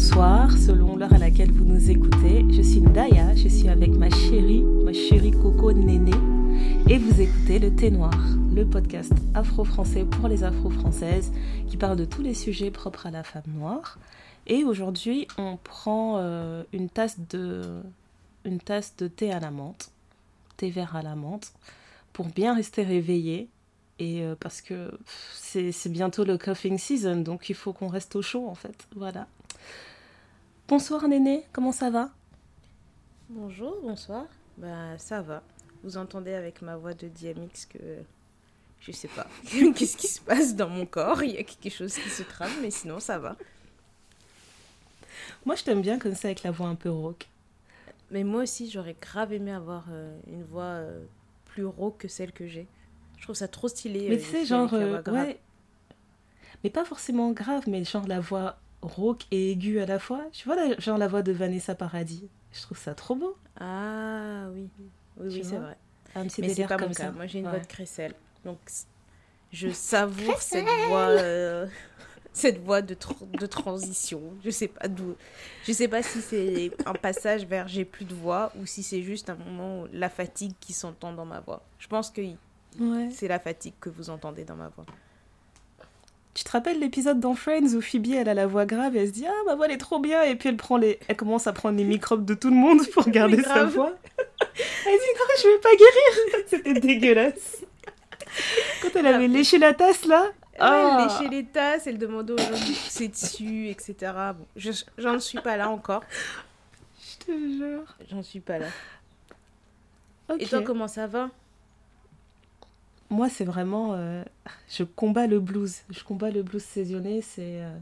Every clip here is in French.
bonsoir, selon l'heure à laquelle vous nous écoutez. Je suis Ndaya, je suis avec ma chérie, ma chérie Coco Néné, et vous écoutez Le Thé Noir, le podcast afro-français pour les afro-françaises qui parle de tous les sujets propres à la femme noire. Et aujourd'hui, on prend euh, une, tasse de, une tasse de thé à la menthe, thé vert à la menthe, pour bien rester réveillé et euh, parce que c'est bientôt le coughing season, donc il faut qu'on reste au chaud en fait. Voilà. Bonsoir Néné, comment ça va? Bonjour, bonsoir. Bah ça va. Vous entendez avec ma voix de DMX que je sais pas qu'est-ce qui se passe dans mon corps, il y a quelque chose qui se trame, mais sinon ça va. Moi je t'aime bien comme ça avec la voix un peu rauque. Mais moi aussi j'aurais grave aimé avoir euh, une voix euh, plus rauque que celle que j'ai. Je trouve ça trop stylé. Mais euh, tu sais, genre, euh, ouais. Mais pas forcément grave, mais genre la voix rauque et aiguë à la fois. Tu vois, la, genre la voix de Vanessa Paradis. Je trouve ça trop beau. Ah oui, oui, oui, c'est vrai. Ah, mais c'est pas mon cas. Moi, j'ai une voix de crécelle. Donc, je savoure cette voix. Euh, cette voie de, de transition. Je sais pas d'où. Je sais pas si c'est un passage vers j'ai plus de voix ou si c'est juste un moment la fatigue qui s'entend dans ma voix. Je pense que c'est la fatigue que vous entendez dans ma voix. Tu te rappelles l'épisode dans Friends où Phoebe elle a la voix grave et elle se dit ah ma voix elle est trop bien et puis elle prend les elle commence à prendre les microbes de tout le monde pour garder sa voix. elle dit non je vais pas guérir c'était dégueulasse. Quand elle avait léché la tasse là. elle ah. léchait les tasses, elle demandait aux gens de pousser dessus, etc. Bon, j'en suis pas là encore. Je te jure. J'en suis pas là. Et toi, comment ça va? Moi, c'est vraiment. Euh, je combats le blues. Je combats le blues saisonné. C'est. Euh,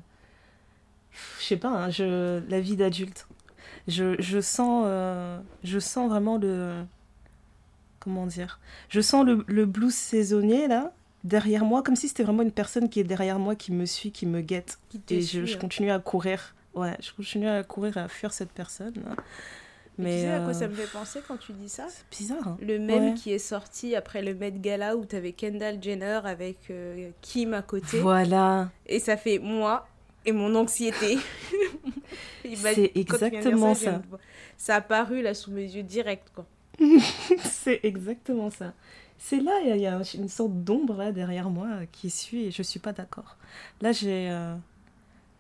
je sais pas, hein, je, la vie d'adulte. Je, je, sens, euh, je sens vraiment le. Comment dire Je sens le, le, blues saisonnier, là, derrière moi, comme si c'était vraiment une personne qui est derrière moi, qui me suit, qui me guette. et je, je, continue à courir. Ouais, je continue à courir, à fuir cette personne. Mais tu sais à quoi ça euh, me fait penser quand tu dis ça? C'est bizarre. Hein. le même qui est sorti après le Met Gala où tu avais Kendall Jenner avec euh, Kim à côté. Voilà. Et ça fait moi et mon anxiété. c'est exactement ça, ça. Ça a paru là sous mes yeux direct quoi. c'est exactement ça. C'est là, il y, a une sorte d'ombre là derrière moi qui suit et je suis pas d'accord. Là, j'ai euh,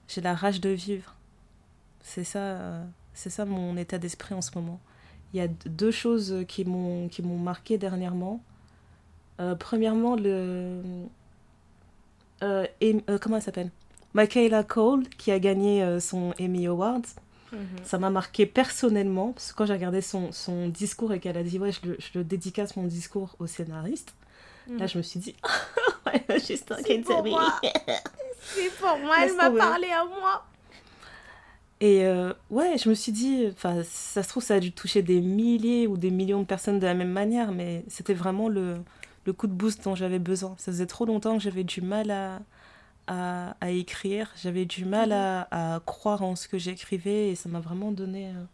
j'ai la rage de vivre. C'est ça c'est ça mon état d'esprit en ce moment. Il y a deux choses qui m'ont qui m'ont marqué dernièrement. Euh, premièrement, le euh, euh, comment elle s'appelle? Michaela Cole qui a gagné son Emmy Awards. Mhm. Ça m'a marqué personnellement parce que quand j'ai regardé son, son discours et qu'elle a dit ouais je le, je le, dédicace mon discours au scénariste. Là, mhm. je me suis dit, ouais, juste C'est pour moi. C'est pour moi, elle m'a parlé à moi. Et euh, ouais, je me suis dit, enfin, ça se trouve, ça a dû toucher des milliers ou des millions de personnes de la même manière, mais c'était vraiment le, le, coup de boost dont j'avais besoin. Ça faisait trop longtemps que j'avais du mal à, à, à écrire, j'avais du mal à, à, croire en ce que j'écrivais, et ça m'a vraiment donné euh,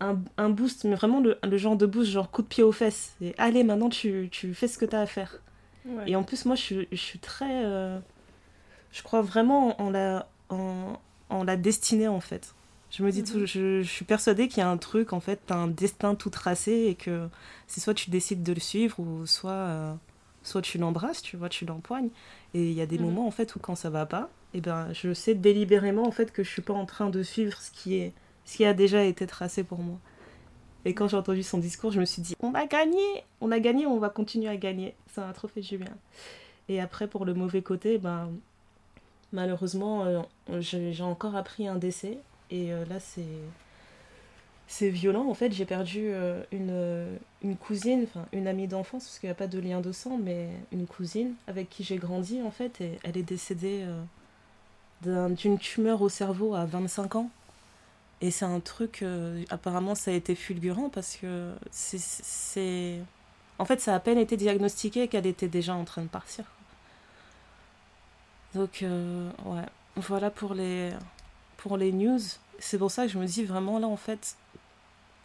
un, un, boost, mais vraiment le, le, genre de boost, genre coup de pied aux fesses. Et allez, maintenant tu, tu fais ce que tu as à faire. Et en plus, moi, je, je suis très. Euh, je crois vraiment en la. En, en la destinée en fait. Je me dis mhm. tout, je, suis persuadée qu'il y a un truc en fait, un destin tout tracé et que c'est soit tu décides de le suivre ou soit euh, soit tu l'embrasses, tu vois, tu l'empoignes. Et il y a des mhm. moments en fait où quand ça va pas, et eh ben je sais délibérément en fait que je suis pas en train de suivre ce qui est ce qui a déjà été tracé pour moi. Et quand j'ai entendu son discours, je me suis dit on a gagné, on a gagné, on va continuer à gagner. Ça m'a trop fait du bien. Et après pour le mauvais côté, ben malheureusement, euh, j'ai encore appris un décès. Et euh, là, c'est c'est violent. En fait, j'ai perdu euh, une, cousine, enfin une amie d'enfance, parce qu'il n'y a pas de lien de sang, mais une cousine avec qui j'ai grandi, en fait, et elle est décédée d'une tumeur au cerveau à 25 ans. Et c'est un truc, apparemment, ça a été fulgurant parce que c'est. En fait, ça a à peine été diagnostiqué qu'elle était déjà en train de partir. Donc, euh, ouais, voilà pour les, pour les news. C'est pour ça que je me dis vraiment là, en fait,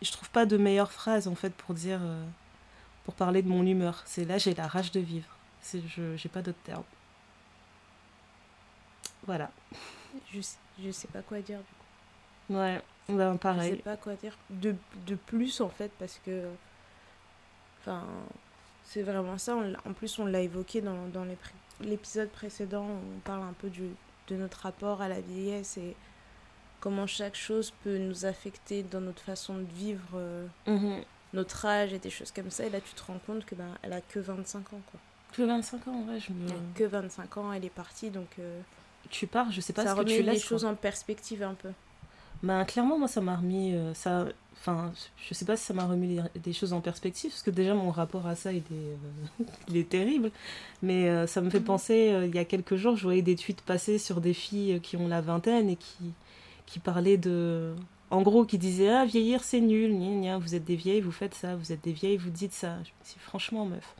je trouve pas de meilleure phrase, en fait, pour dire, euh, pour parler de mon humeur. C'est là, j'ai la rage de vivre. Je j'ai pas d'autre terme. Voilà. je, je sais pas quoi dire du coup. Ouais, ben, pareil. Je sais pas quoi dire de, de plus en fait parce que. Enfin, c'est vraiment ça. en plus, on l'a évoqué dans, dans l'épisode précédent. On parle un peu du, de notre rapport à la vieillesse et comment chaque chose peut nous affecter dans notre façon de vivre, euh, mhm. notre âge et des choses comme ça. Et là, tu te rends compte que ben, elle a que 25 ans, quoi. Que 25 ans, ouais, je me... Elle a que 25 ans, elle est partie, donc... Euh, tu pars, je sais pas ce que tu laisses. les choses en perspective un peu. Ben, clairement, moi, ça m'a remis... Euh, ça... Enfin, je sais pas si ça m'a remis des choses en perspective, parce que déjà, mon rapport à ça, il est, il est terrible. Mais ça me fait mhm. penser, il y a quelques jours, je voyais des tweets passer sur des filles qui ont la vingtaine et qui qui parlait de. En gros, qui disait Ah, vieillir c'est nul, vous êtes des vieilles, vous faites ça, vous êtes des vieilles, vous dites ça. Je me dis Franchement, meuf,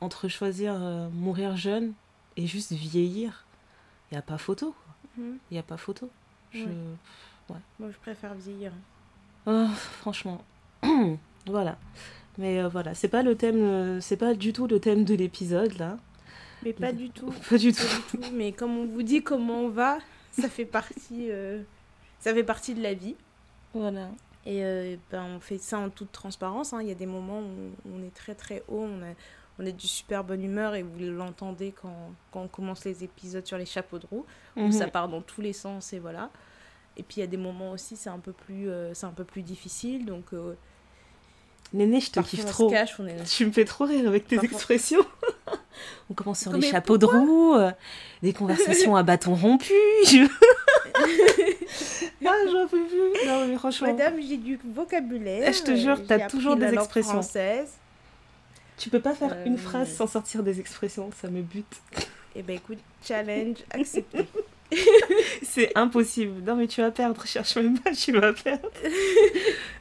entre choisir euh, mourir jeune et juste vieillir, il n'y a pas photo. Il mhm. n'y a pas photo. Je... Ouais. Moi, je préfère vieillir. Oh, franchement. voilà. Mais euh, voilà, c'est pas le thème, euh, c'est pas du tout le thème de l'épisode là. Mais pas du tout. Pas du tout. Mais comme on vous dit comment on va, ça fait partie ça fait partie de la vie. Voilà. Et euh, ben, on fait ça en toute transparence. Hein. Il y a des moments où on est très très haut, on, a, on est du super bonne humeur et vous l'entendez quand, quand on commence les épisodes sur les chapeaux de roue, où mhm. ça part dans tous les sens et voilà. Et puis il y a des moments aussi, c'est un, peu plus, euh, c'est un peu plus difficile. Donc, euh, Néné, je te kiffe trop. Tu me fais trop rire avec tes expressions. on commence sur les chapeaux de roue, des conversations à bâton rompu. ah, j'en peux plus. Non, mais franchement. Madame, j'ai du vocabulaire. je te jure, t'as toujours des expressions. Française. Tu peux pas faire une euh, phrase sans sortir des expressions, ça me bute. Eh ben écoute, challenge accepté. c'est impossible. Non mais tu vas perdre, cherche même pas, tu vas perdre.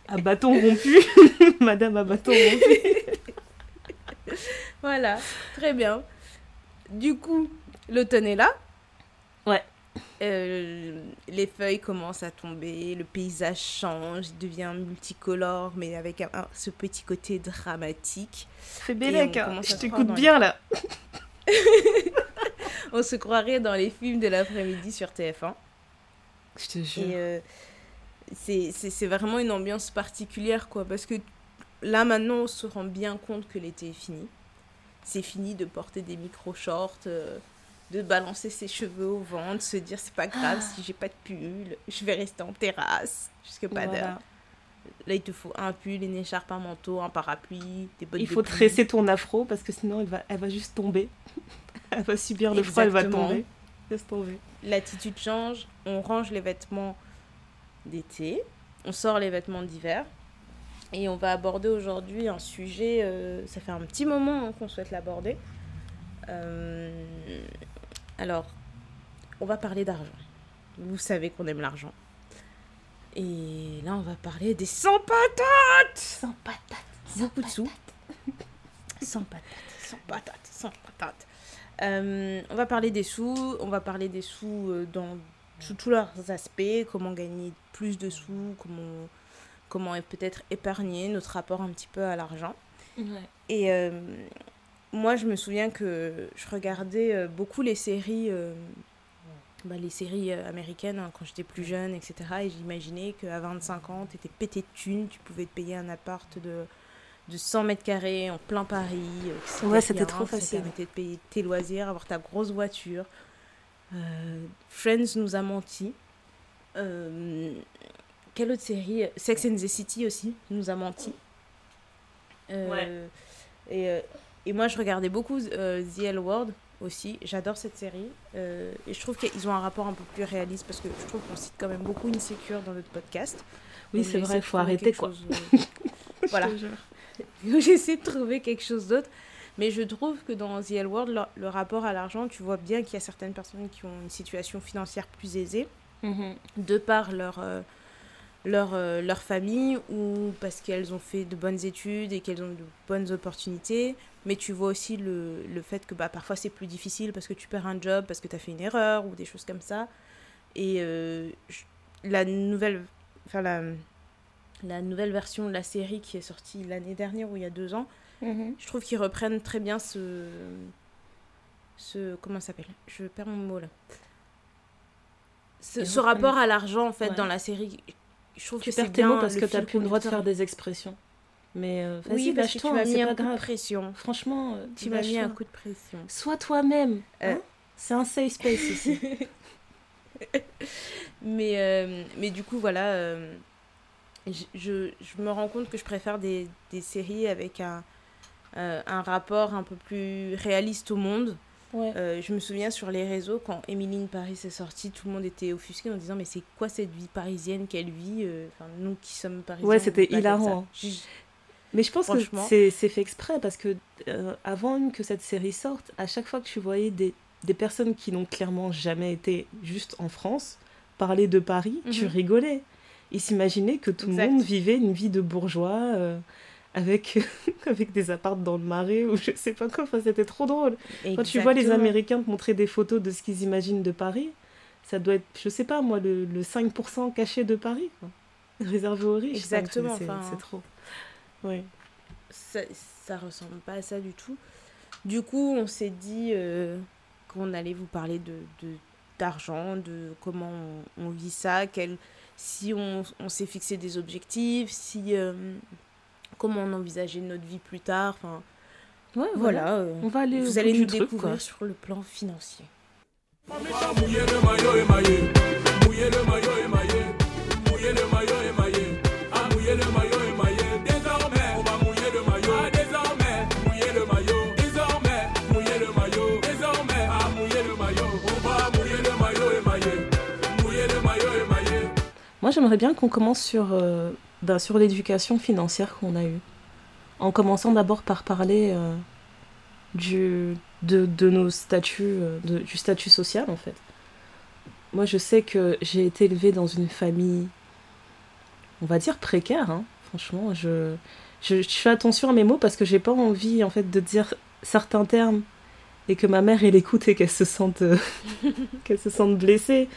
à bâton rompu. Madame à bâton rompu. voilà, très bien. Du coup, l'automne est là. Ouais. Euh, les feuilles commencent à tomber, le paysage change, il devient multicolore, mais avec ce petit côté dramatique. C'est Bélec, hein. je t'écoute bien là. on se croirait dans les films de l'après-midi sur TF1. Je te jure. Euh, c'est vraiment une ambiance particulière, quoi, parce que là maintenant on se rend bien compte que l'été est fini. C'est fini de porter des micro-shorts. Euh, de balancer ses cheveux au vent, de se dire c'est pas grave si j'ai pas de pull, je vais rester en terrasse jusque pas d'heure. Là, il te faut un pull, une écharpe, un manteau, un parapluie, des bottes Il faut tresser ton afro parce que sinon elle va, elle va juste tomber. Elle va subir le froid, elle va tomber. Laisse tomber. L'attitude change, on range les vêtements d'été, on sort les vêtements d'hiver. Et on va aborder aujourd'hui un sujet, euh, ça fait un petit moment hein, qu'on souhaite l'aborder. Euh, alors, on va parler d'argent. Vous savez qu'on aime l'argent. Et là, on va parler des 100 patates 100 patates Beaucoup de sous. 100 patates, 100 patates, 100 patates. Euh, on va parler des sous, on va parler des sous euh, dans sous tous leurs aspects, comment gagner plus de sous, comment, comment peut-être épargner, notre rapport un petit peu à l'argent. Et euh, moi, je me souviens que je regardais beaucoup les séries, euh, bah, les séries américaines hein, quand j'étais plus jeune, etc. Et j'imaginais qu'à 25 ans, tu étais pété de thunes, tu pouvais te payer un appart de, de 100 mètres carrés en plein Paris. ouais, c'était trop facile. Ça permettait de payer tes loisirs, avoir ta grosse voiture. Friends nous a menti. quelle autre série? Sex and the City aussi nous a menti. ouais. Et et moi, je regardais beaucoup euh, The L Word aussi. J'adore cette série. Euh, et je trouve qu'ils ont un rapport un peu plus réaliste parce que je trouve qu'on cite quand même beaucoup Insecure dans notre podcast. Oui, c'est vrai, il faut arrêter quoi. Euh, voilà. J'essaie de trouver quelque chose d'autre. Mais je trouve que dans The L World, le, rapport à l'argent, tu vois bien qu'il y a certaines personnes qui ont une situation financière plus aisée, mm-hmm. de par leur, leur, leur famille ou parce qu'elles ont fait de bonnes études et qu'elles ont de bonnes opportunités mais tu vois aussi le, le fait que bah, parfois c'est plus difficile parce que tu perds un job, parce que tu as fait une erreur ou des choses comme ça. Et euh, la nouvelle, enfin la, la nouvelle version de la série qui est sortie l'année dernière ou il y a deux ans, mhm. je trouve qu'ils reprennent très bien ce, ce comment ça s'appelle? Je perds mon mot là. ce, rapport à l'argent, en fait, dans la série, je trouve que c'est bien. parce que tu n'as plus le droit de faire des expressions. Mais euh, oui, parce que tu m'as mis un coup de pression. Franchement, euh, tu m'as mis un coup de pression. Sois toi-même. Euh. Hein c'est un safe space ici. mais, mais du coup, voilà, je, je, me rends compte que je préfère des, des séries avec un, un rapport un peu plus réaliste au monde. Euh, je me souviens sur les réseaux, quand Émilie Paris est sortie, tout le monde était offusqué en disant Mais c'est quoi cette vie parisienne qu'elle vit euh, Enfin, nous qui sommes parisiens. Ouais, c'était hilarant. Mais je pense que c'est fait exprès parce que euh, avant que cette série sorte, à chaque fois que tu voyais des, des personnes qui n'ont clairement jamais été juste en France parler de Paris, tu mhm. rigolais. Ils s'imaginaient que tout le monde vivait une vie de bourgeois avec, avec des appartes dans le marais ou je sais pas quoi. Enfin, c'était trop drôle. Quand tu vois les Américains te montrer des photos de ce qu'ils imaginent de Paris, ça doit être, je sais pas moi, le, le 5% caché de Paris, quoi. réservé aux riches. Exactement. C'est trop. Oui. Ça, ça ressemble pas à ça du tout. Du coup, on s'est dit euh, qu'on allait vous parler de d'argent, de, comment on, vit ça, quel, si on, on s'est fixé des objectifs, si euh, comment on envisageait notre vie plus tard. Enfin, ouais, voilà. Euh, on va aller vous allez nous découvrir sur le plan financier. Moi, j'aimerais bien qu'on commence sur euh, bah, sur l'éducation financière qu'on a eue. En commençant d'abord par parler euh, du, de, de, nos statuts, euh, du statut social en fait. Moi je sais que j'ai été élevée dans une famille, on va dire précaire, hein. franchement. Je, je, je, fais attention à mes mots parce que j'ai pas envie en fait de dire certains termes et que ma mère elle écoute et qu'elle se sente euh, qu'elle se sente blessée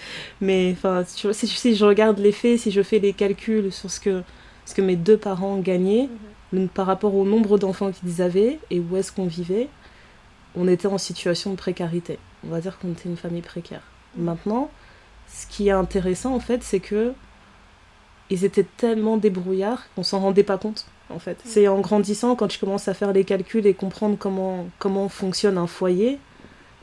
mais enfin si, si, je regarde les faits si je fais les calculs sur ce que ce que mes deux parents gagnaient mhm. par rapport au nombre d'enfants qu'ils avaient et où est-ce qu'on vivait on était en situation de précarité on va dire qu'on était une famille précaire mhm. maintenant ce qui est intéressant en fait c'est que ils étaient tellement débrouillards qu'on s'en rendait pas compte en fait. C'est en grandissant, quand tu commences à faire les calculs et comprendre comment, comment fonctionne un foyer,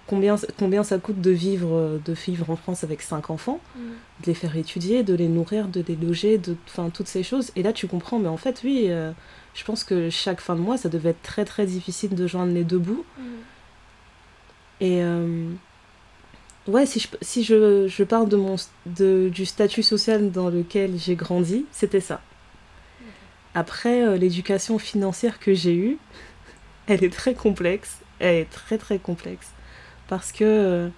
combien, combien ça coûte de vivre, de vivre en France avec cinq enfants, mm. de les faire étudier, de les nourrir, de les loger, de, enfin, toutes ces choses. Et là, tu comprends, mais en fait, oui, euh, je pense que chaque fin de mois, ça devait être très très difficile de joindre les deux bouts. Mm. Et euh, ouais, si je, si je, je parle de mon, de, du statut social dans lequel j'ai grandi, c'était ça. Après, euh, l'éducation financière que j'ai eue, elle est très complexe. Elle est très très complexe. Parce que euh,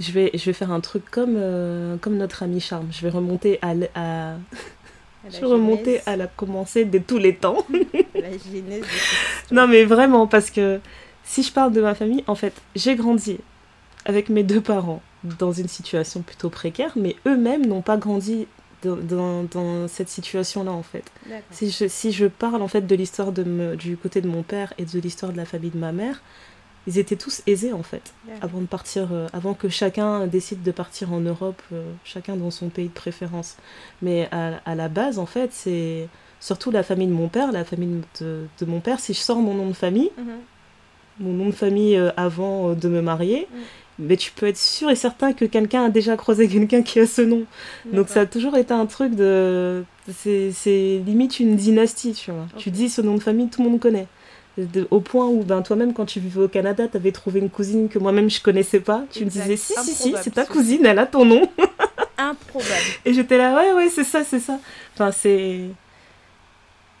je, vais, je vais faire un truc comme, euh, comme notre ami Charme. Je vais remonter à... à... je vais remonter à la commencer de tous les temps. la Non mais vraiment, parce que si je parle de ma famille, en fait, j'ai grandi avec mes deux parents dans une situation plutôt précaire, mais eux-mêmes n'ont pas grandi dans, dans, cette situation-là, en fait. Si je, si je parle, en fait, de l'histoire du côté de mon père et de l'histoire de la famille de ma mère, ils étaient tous aisés, en fait, avant de partir, euh, avant que chacun décide de partir en Europe, euh, chacun dans son pays de préférence. Mais à, à la base, en fait, c'est surtout la famille de mon père, la famille de, de, mon père, si je sors mon nom de famille, mm-hmm. mon nom de famille euh, avant de me marier, mm mais tu peux être sûr et certain que quelqu'un a déjà croisé quelqu'un qui a ce nom. Donc ça a toujours été un truc de... C'est limite une dynastie, tu vois. Tu dis ce nom de famille, tout le monde connaît. au point où ben, toi-même, quand tu vivais au Canada, tu avais trouvé une cousine que moi-même je connaissais pas. Tu me disais, si, si, si, c'est ta cousine, elle a ton nom. Improbable. Et j'étais là, ouais, ouais, c'est ça, c'est ça. Enfin, c'est...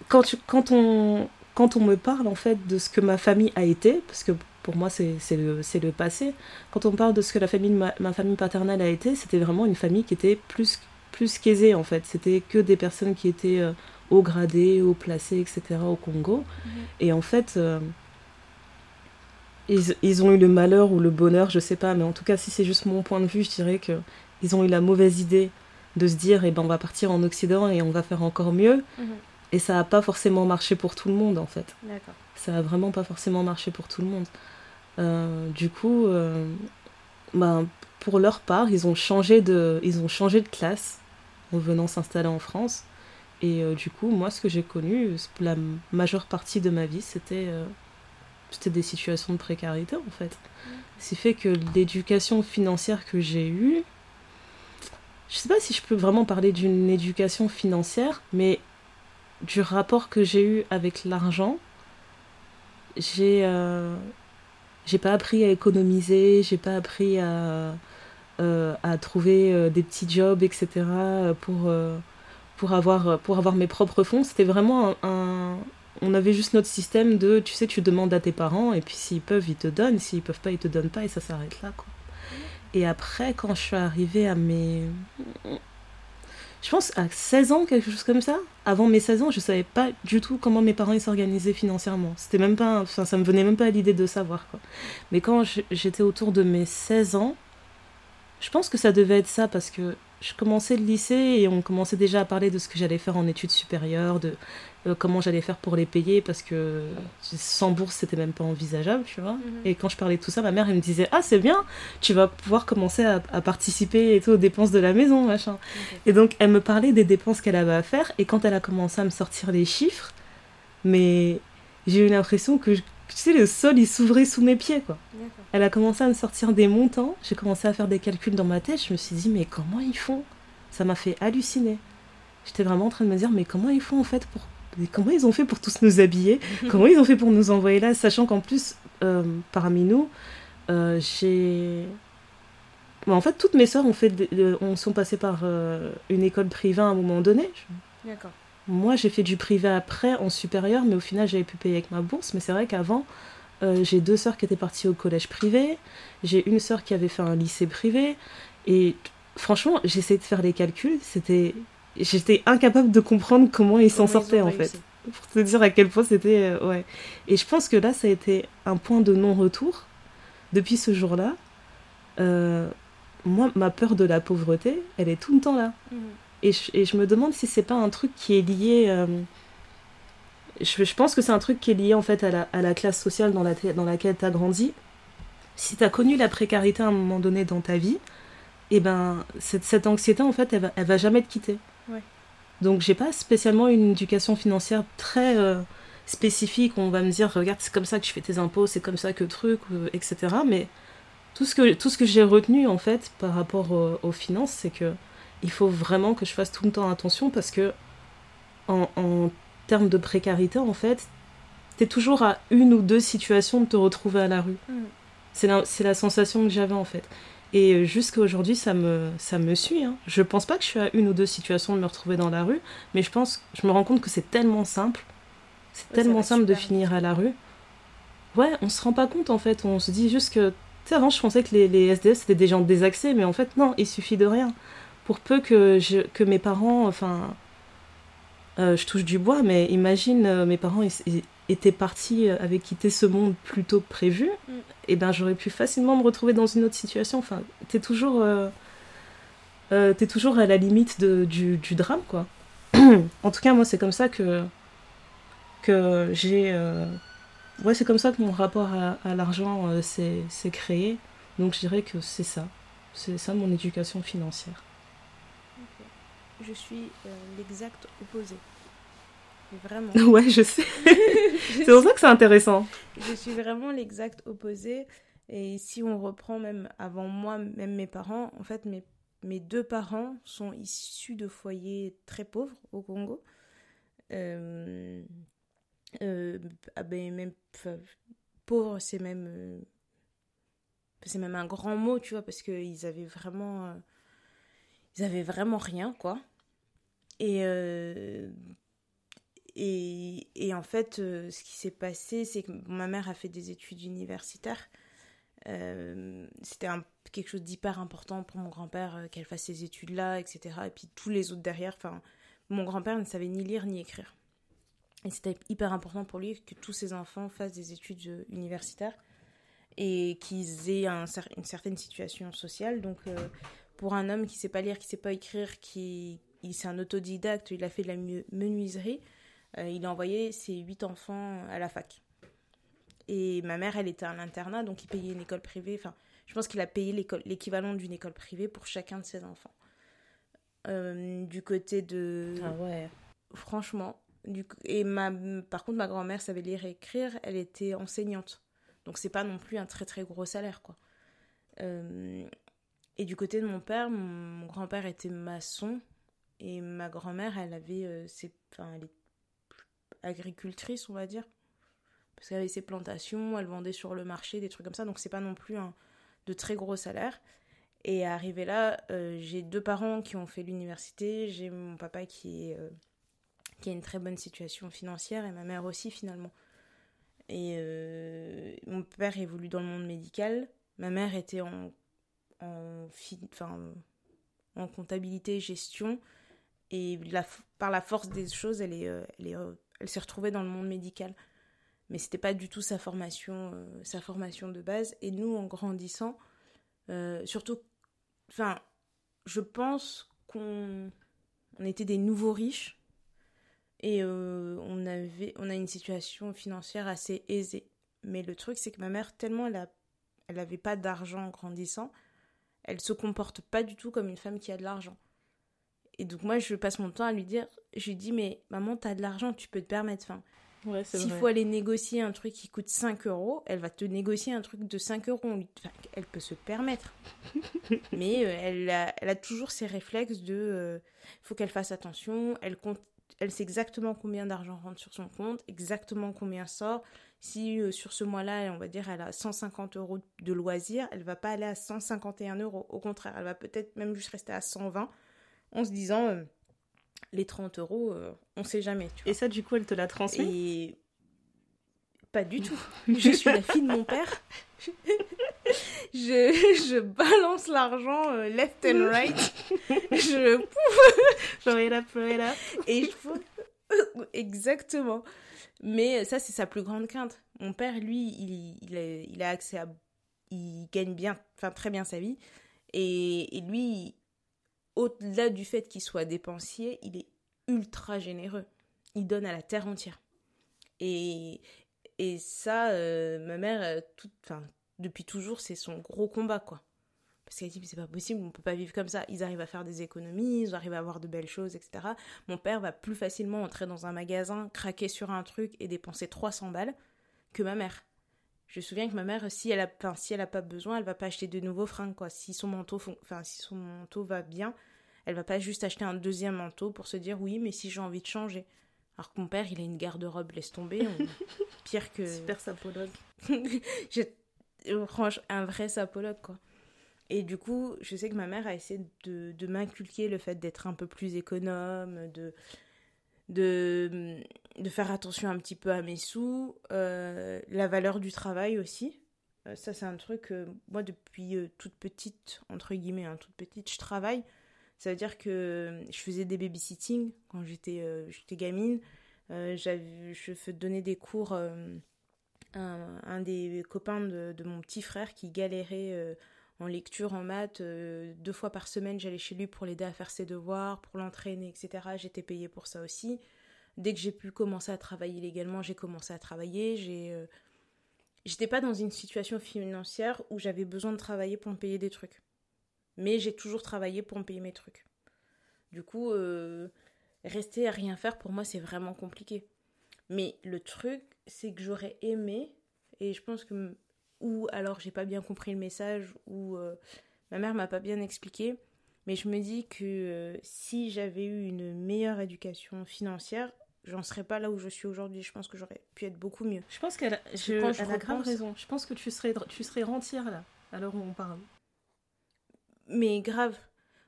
Quand, tu, quand, on, quand on me parle, en fait, de ce que ma famille a été, parce que pour moi, c'est le, le, passé. Quand on parle de ce que la famille ma, famille paternelle a été, c'était vraiment une famille qui était plus, plus qu'aisée, en fait. C'était que des personnes qui étaient euh, haut gradées, haut placées, etc. au Congo. Mhm. Et en fait, euh, ils, ils, ont eu le malheur ou le bonheur, je sais pas, mais en tout cas, si c'est juste mon point de vue, je dirais que ils ont eu la mauvaise idée de se dire, eh ben, on va partir en Occident et on va faire encore mieux. Mhm. Et ça n'a pas forcément marché pour tout le monde, en fait. Ça n'a vraiment pas forcément marché pour tout le monde. Euh, du coup, euh, ben, pour leur part, ils ont changé de, ils ont changé de classe en venant s'installer en France. Et euh, du coup, moi, ce que j'ai connu, la majeure partie de ma vie, c'était euh, c'était des situations de précarité, en fait. Ce qui fait que l'éducation financière que j'ai eue, je sais pas si je peux vraiment parler d'une éducation financière, mais du rapport que j'ai eu avec l'argent, j'ai euh, j'ai pas appris à économiser, j'ai pas appris à, à trouver des petits jobs, etc. pour pour avoir, pour avoir mes propres fonds. C'était vraiment un, On avait juste notre système de, tu sais, tu demandes à tes parents, et puis s'ils peuvent, ils te donnent, s'ils peuvent pas, ils te donnent pas, et ça s'arrête là, quoi. Et après, quand je suis arrivée à mes... Je pense à 16 ans, quelque chose comme ça? Avant mes 16 ans, je savais pas du tout comment mes parents s'organisaient financièrement. C'était même pas... Enfin, ça me venait même pas à l'idée de savoir, quoi. Mais quand j'étais autour de mes 16 ans, je pense que ça devait être ça, parce que je commençais le lycée et on commençait déjà à parler de ce que j'allais faire en études supérieures, de euh, comment j'allais faire pour les payer, parce que sans bourse, c'était même pas envisageable, tu vois. Mhm. Et quand je parlais de tout ça, ma mère, elle me disait Ah, c'est bien, tu vas pouvoir commencer à, participer et tout, aux dépenses de la maison, machin. Et donc, elle me parlait des dépenses qu'elle avait à faire, et quand elle a commencé à me sortir les chiffres, mais j'ai eu l'impression que tu sais, le sol, il s'ouvrait sous mes pieds, quoi. Elle a commencé à me sortir des montants, j'ai commencé à faire des calculs dans ma tête, je me suis dit, mais comment ils font? Ça m'a fait halluciner. J'étais vraiment en train de me dire, mais comment ils font en fait pour... comment ils ont fait pour tous nous habiller Comment ils ont fait pour nous envoyer là Sachant qu'en plus, euh, parmi nous, euh, j'ai... en fait, toutes mes sœurs ont, fait on sont passées par euh, une école privée à un moment donné. D'accord. Moi, j'ai fait du privé après, en supérieur, mais au final, j'avais pu payer avec ma bourse. Mais c'est vrai qu'avant, j'ai deux sœurs qui étaient parties au collège privé. J'ai une sœur qui avait fait un lycée privé. Et franchement, j'essayais de faire les calculs. C'était, J'étais incapable de comprendre comment ils s'en sortaient, en fait. Pour te dire à quel point c'était... Euh, ouais. Et je pense que là, ça a été un point de non-retour. Depuis ce jour-là, euh, moi, ma peur de la pauvreté, elle est tout le temps là. Mhm. Et je, me demande si c'est pas un truc qui est lié. Euh, je, pense que c'est un truc qui est lié en fait à la, à la classe sociale dans, la, dans laquelle tu as grandi. Si tu as connu la précarité à un moment donné dans ta vie, et eh ben cette, cette, anxiété en fait elle va, elle va jamais te quitter. Donc j'ai pas spécialement une éducation financière très euh, spécifique. On va me dire regarde c'est comme ça que tu fais tes impôts, c'est comme ça que truc, euh, etc. Mais tout ce que, tout ce que j'ai retenu en fait par rapport aux finances, c'est que il faut vraiment que je fasse tout le temps attention parce que en, en termes de précarité, en fait, t'es toujours à une ou deux situations de te retrouver à la rue. Mm. C'est la, la, sensation que j'avais en fait. Et jusqu'à aujourd'hui, ça me, ça me suit. Hein. Je pense pas que je suis à une ou deux situations de me retrouver dans la rue, mais je pense, je me rends compte que c'est tellement simple. C'est tellement simple de finir à la rue. Ouais, on se rend pas compte en fait. On se dit juste que. Tu sais, avant, je pensais que les, les SDF c'était des gens désaxés, mais en fait, non, il suffit de rien pour peu que, je, que mes parents, enfin, euh, je touche du bois, mais imagine euh, mes parents partis, euh, avaient quitté ce monde plus tôt que prévu, mm. et ben j'aurais pu facilement me retrouver dans une autre situation. Enfin, t'es toujours, es toujours à la limite de, du, du, drame, quoi. en tout cas, moi, c'est comme ça que, que j'ai. Ouais, c'est comme ça que mon rapport à, à l'argent s'est créé. Donc je dirais que c'est ça. C'est ça mon éducation financière je suis euh, l'exact opposé. Vraiment. Ouais, je sais. c'est pour ça que c'est intéressant. Je suis vraiment l'exact opposé. Et si on reprend même avant moi, même mes parents, en fait, mes, mes deux parents sont issus de foyers très pauvres au Congo. Euh, euh, ah ben, même pauvre, c'est même c'est même un grand mot, tu vois, parce qu'ils avaient vraiment ils avaient vraiment rien, quoi. Et, euh, et, en fait, euh, ce qui s'est passé, c'est que ma mère a fait des études universitaires. Euh, c'était quelque chose d'hyper important pour mon grand-père qu'elle fasse ces études-là, etc. Et puis tous les autres derrière. Enfin, mon grand-père ne savait ni lire ni écrire. Et c'était hyper important pour lui que tous ses enfants fassent des études universitaires et qu'ils aient une certaine situation sociale. Donc, pour un homme qui sait pas lire, qui sait pas écrire, qui c'est un autodidacte, il a fait de la menuiserie, euh, il a envoyé ses huit enfants à la fac. Et ma mère, elle était à l'internat, donc il payait une école privée. Enfin, je pense qu'il a payé l'équivalent d'une école privée pour chacun de ses enfants. Euh, du côté de. Ah ouais. Franchement. Du... Et ma... par contre, ma grand-mère savait lire et écrire, elle était enseignante. Donc c'est pas non plus un très très gros salaire, quoi. Euh, et du côté de mon père, mon grand-père était maçon et ma grand-mère, elle avait euh, ses... enfin, elle agricultrice, on va dire. Parce qu'elle avait ses plantations, elle vendait sur le marché, des trucs comme ça, donc c'est pas non plus un de très gros salaire. Et arrivé là, euh, j'ai deux parents qui ont fait l'université, j'ai mon papa euh, qui a une très bonne situation financière et ma mère aussi finalement. Et euh, mon père évolue dans le monde médical, ma mère était en, en, en comptabilité, gestion, et par la force des choses, elle, elle, est, elle s'est retrouvée dans le monde médical mais c'était pas du tout sa formation, sa formation de base. Et nous, en grandissant, surtout Enfin, je pense qu'on on était des nouveaux riches et euh, on, avait, on a une situation financière assez aisée. Mais le truc, c'est que ma mère, tellement elle elle n'avait pas d'argent en grandissant, elle se comporte pas du tout comme une femme qui a de l'argent. Et donc moi, je passe mon temps à lui dire, je lui dis, mais maman, t'as de l'argent, tu peux te permettre. Enfin, s'il faut aller négocier un truc qui coûte 5 euros, elle va te négocier un truc de 5 euros. Enfin, elle peut se permettre. Mais euh, elle, a, elle, a, toujours ses réflexes de... Euh, il faut qu'elle fasse attention. Elle, compte, elle sait exactement combien d'argent rentre sur son compte, exactement combien sort. Si euh, sur ce mois-là, on va dire, elle a 150 euros de loisirs, elle va pas aller à 151 euros. Au contraire, elle va peut-être même juste rester à 120 en se disant les 30 euros, on euh, on sait jamais. Et ça, du coup, elle te l'a transmis? Et... Pas du tout. je suis la fille de mon père. je, je balance l'argent euh, left and right. je... it up. Et je... Exactement. Mais ça, c'est sa plus grande crainte. Mon père, lui, il, il, a, il a accès à... Il gagne bien, enfin très bien sa vie. Et, et lui, au-delà du fait qu'il soit dépensier, il est ultra généreux. Il donne à la terre entière. Et, et ça, euh, ma mère, euh, depuis toujours, c'est son gros combat, quoi. Parce qu'elle dit, mais c'est pas possible, on peut pas vivre comme ça. Ils arrivent à faire des économies, ils arrivent à avoir de belles choses, etc. Mon père va plus facilement entrer dans un magasin, craquer sur un truc et dépenser 300 balles que ma mère. Je me souviens que ma mère, si elle a, enfin, si elle a pas besoin, elle va pas acheter de nouveaux fringues, quoi. Si son manteau, enfin, si son manteau va bien, elle va pas juste acheter un deuxième manteau pour se dire oui, mais si j'ai envie de changer. Alors que mon père, il a une garde-robe, laisse tomber. Pire que. Super sapologue. Franchement, un vrai sapologue, quoi. Et du coup, je sais que ma mère a essayé de, de m'inculquer le fait d'être un peu plus économe, de, de, de faire attention un petit peu à mes sous, euh, la valeur du travail aussi. Euh, ça, c'est un truc que moi, depuis euh, toute petite, entre guillemets, hein, toute petite, je travaille. Ça veut dire que je faisais des babysitting quand j'étais gamine. je donnais des cours à un, des copains de, de, mon petit frère qui galérait en lecture, en maths. deux fois par semaine, j'allais chez lui pour l'aider à faire ses devoirs, pour l'entraîner, etc. J'étais payée pour ça aussi. Dès que j'ai pu commencer à travailler légalement, j'ai commencé à travailler. J'ai, euh, j'étais pas dans une situation financière où j'avais besoin de travailler pour me payer des trucs. Mais j'ai toujours travaillé pour me payer mes trucs. Du coup, euh, rester à rien faire pour moi, c'est vraiment compliqué. Mais le truc, c'est que j'aurais aimé, et je pense que. Ou alors j'ai pas bien compris le message, ou euh, ma mère m'a pas bien expliqué, mais je me dis que si j'avais eu une meilleure éducation financière, j'en serais pas là où je suis aujourd'hui. Je pense que j'aurais pu être beaucoup mieux. Je pense qu'elle a, a grave raison. Je pense que tu serais, tu serais rentière là, à l'heure où on parle. Mais grave.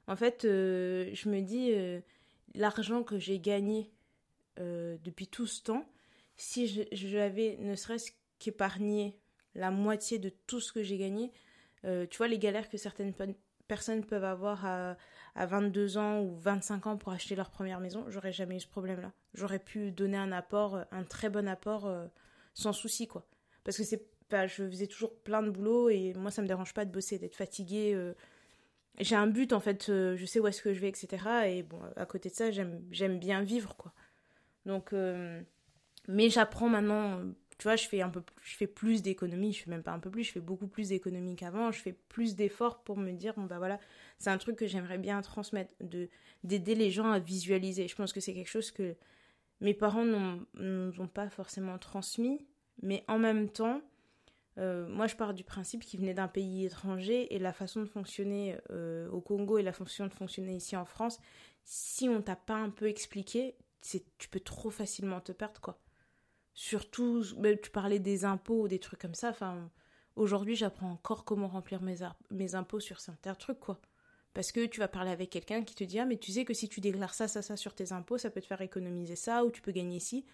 En fait, euh, je me dis, euh, l'argent que j'ai gagné euh, depuis tout ce temps, si j'avais ne serait-ce qu'épargné la moitié de tout ce que j'ai gagné, tu vois les galères que certaines personnes peuvent avoir à, à 22 ans ou 25 ans pour acheter leur première maison, j'aurais jamais eu ce problème-là. J'aurais pu donner un apport, un très bon apport euh, sans souci, quoi. Parce que c'est pas, je faisais toujours plein de boulot et moi ça me dérange pas de bosser, d'être fatiguée. Euh. J'ai un but en fait, euh, je sais où est-ce que je vais, etc. Et bon, à côté de ça, j'aime bien vivre, quoi. Donc, mais j'apprends maintenant tu vois, je fais un peu je fais plus d'économies, je fais même pas un peu plus, je fais beaucoup plus d'économies qu'avant, je fais plus d'efforts pour me dire bon bah voilà, c'est un truc que j'aimerais bien transmettre de d'aider les gens à visualiser. Je pense que c'est quelque chose que mes parents n'ont pas forcément transmis, mais en même temps, euh, moi je pars du principe qu'ils venaient d'un pays étranger et la façon de fonctionner euh, au Congo et la façon de fonctionner ici en France, si on t'a pas un peu expliqué, tu peux trop facilement te perdre quoi. Surtout, bah, tu parlais des impôts, ou des trucs comme ça. Enfin, aujourd'hui, j'apprends encore comment remplir mes, mes impôts sur certains trucs, quoi. Parce que tu vas parler avec quelqu'un qui te dit Ah, mais tu sais que si tu déclares ça, ça, ça sur tes impôts, ça peut te faire économiser ça, ou tu peux gagner ci.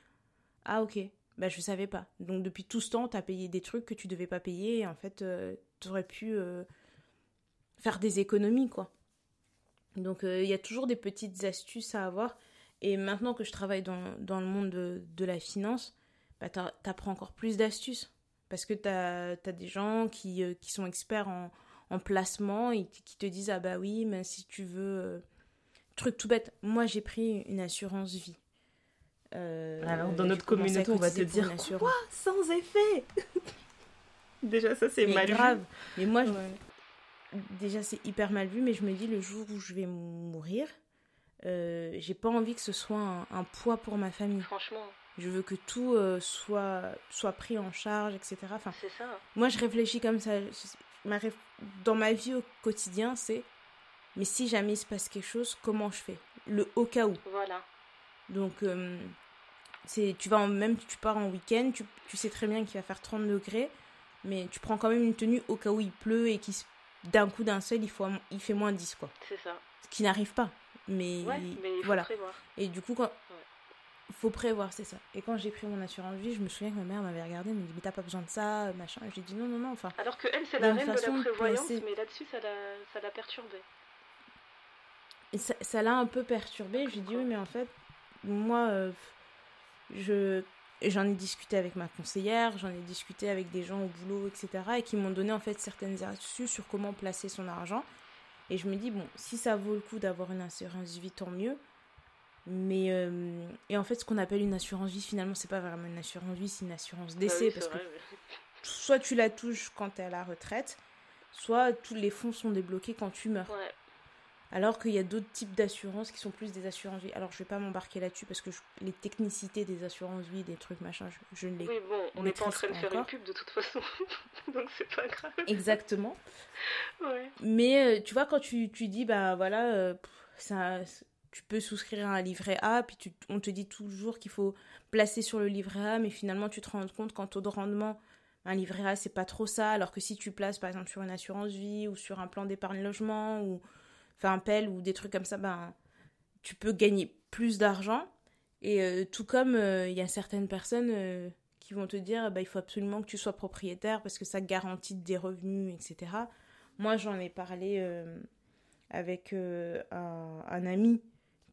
Ah, ok. Bah, je savais pas. Donc, depuis tout ce temps, tu as payé des trucs que tu devais pas payer, et en fait, euh, tu aurais pu euh, faire des économies, quoi. Donc, euh, il y a toujours des petites astuces à avoir. Et maintenant que je travaille dans, dans le monde de, de la finance, bah, t'apprends encore plus d'astuces. Parce que t'as as des gens qui, euh, qui sont experts en, en placement et qui te disent Ah bah oui, mais si tu veux. Euh, truc tout bête, moi j'ai pris une assurance vie. Euh, Alors dans notre communauté, on va te dire Quoi Sans effet Déjà, ça c'est mal grave. Mais moi, déjà c'est hyper mal vu, mais je me dis le jour où je vais mourir, j'ai pas envie que ce soit un, un poids pour ma famille. Franchement. Je veux que tout euh, soit, soit pris en charge, etc. Enfin, ça. Moi, je réfléchis comme ça. Ma Dans ma vie au quotidien, c'est mais si jamais il se passe quelque chose, comment je fais? Le au cas où. Voilà. Donc, euh, c'est tu vas même tu pars en week-end, tu, tu, sais très bien qu'il va faire 30 degrés, mais tu prends quand même une tenue au cas où il pleut et qu'il d'un coup d'un seul il, faut, il fait moins 10 quoi. C'est ça. Ce qui n'arrive pas. Mais, ouais, mais il voilà. Prévoir. Et du coup, quand, faut prévoir, c'est ça. Et quand j'ai pris mon assurance vie, je me souviens que ma mère m'avait regardé, elle me dit mais t'as pas besoin de ça, machin. J'ai dit non non non, enfin. Alors que elle c'est la reine de la prévoyance, mais là-dessus ça l'a perturbée. Et ça l'a un peu perturbée. J'ai dit oui mais en fait moi euh, je j'en ai discuté avec ma conseillère, j'en ai discuté avec des gens au boulot etc et qui m'ont donné en fait certaines astuces sur comment placer son argent. Et je me dis bon si ça vaut le coup d'avoir une assurance vie tant mieux. Mais euh, et en fait, ce qu'on appelle une assurance vie, finalement, c'est pas vraiment une assurance vie, c'est une assurance décès parce que soit tu la touches quand tu es à la retraite, soit tous les fonds sont débloqués quand tu meurs. Alors qu'il y a d'autres types d'assurances qui sont plus des assurances vie. Alors je vais pas m'embarquer là-dessus parce que les technicités des assurances vie, des trucs machin, je, ne les. Oui, bon, on n'est pas en train de faire une pub de toute façon, donc c'est pas grave. Exactement. ouais. Mais euh, tu vois, quand tu, tu dis, bah voilà, euh, ça tu peux souscrire à un livret A, puis on te dit toujours qu'il faut placer sur le livret A, mais finalement tu te rends compte qu'en taux de rendement, un livret A c'est pas trop ça, alors que si tu places par exemple sur une assurance vie ou sur un plan d'épargne logement ou enfin un PEL ou des trucs comme ça, ben tu peux gagner plus d'argent. Et euh, tout comme euh, il y a certaines personnes euh, qui vont te dire bah, il faut absolument que tu sois propriétaire parce que ça garantit des revenus, etc. Moi j'en ai parlé avec un, ami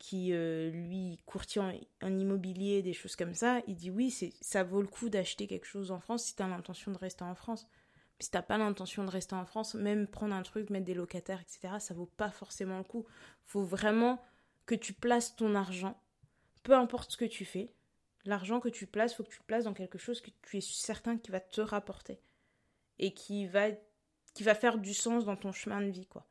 qui euh, lui courtier en, immobilier, des choses comme ça, il dit oui, ça vaut le coup d'acheter quelque chose en France si tu as l'intention de rester en France. Mais si t'as pas l'intention de rester en France, même prendre un truc, mettre des locataires, etc., ça vaut pas forcément le coup. Faut vraiment que tu places ton argent, peu importe ce que tu fais. L'argent que tu places, faut que tu le places dans quelque chose que tu es certain qui va te rapporter et qui va qui va faire du sens dans ton chemin de vie, quoi.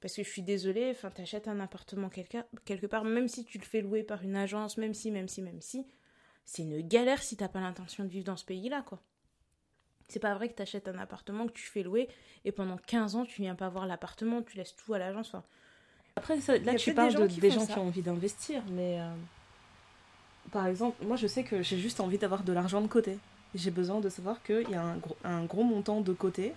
Parce que je suis désolée, enfin, t'achètes un appartement quelque, quelque part, même si tu le fais louer par une agence, même si, même si, même si, c'est une galère si t'as pas l'intention de vivre dans ce pays-là, quoi. C'est pas vrai que t'achètes un appartement que tu fais louer et pendant 15 ans tu viens pas voir l'appartement, tu laisses tout à l'agence. Enfin, Après, là tu parles des gens, de, qui, des gens qui ont envie d'investir, mais euh, par exemple, moi je sais que j'ai juste envie d'avoir de l'argent de côté. J'ai besoin de savoir qu'il y a un gros, un gros montant de côté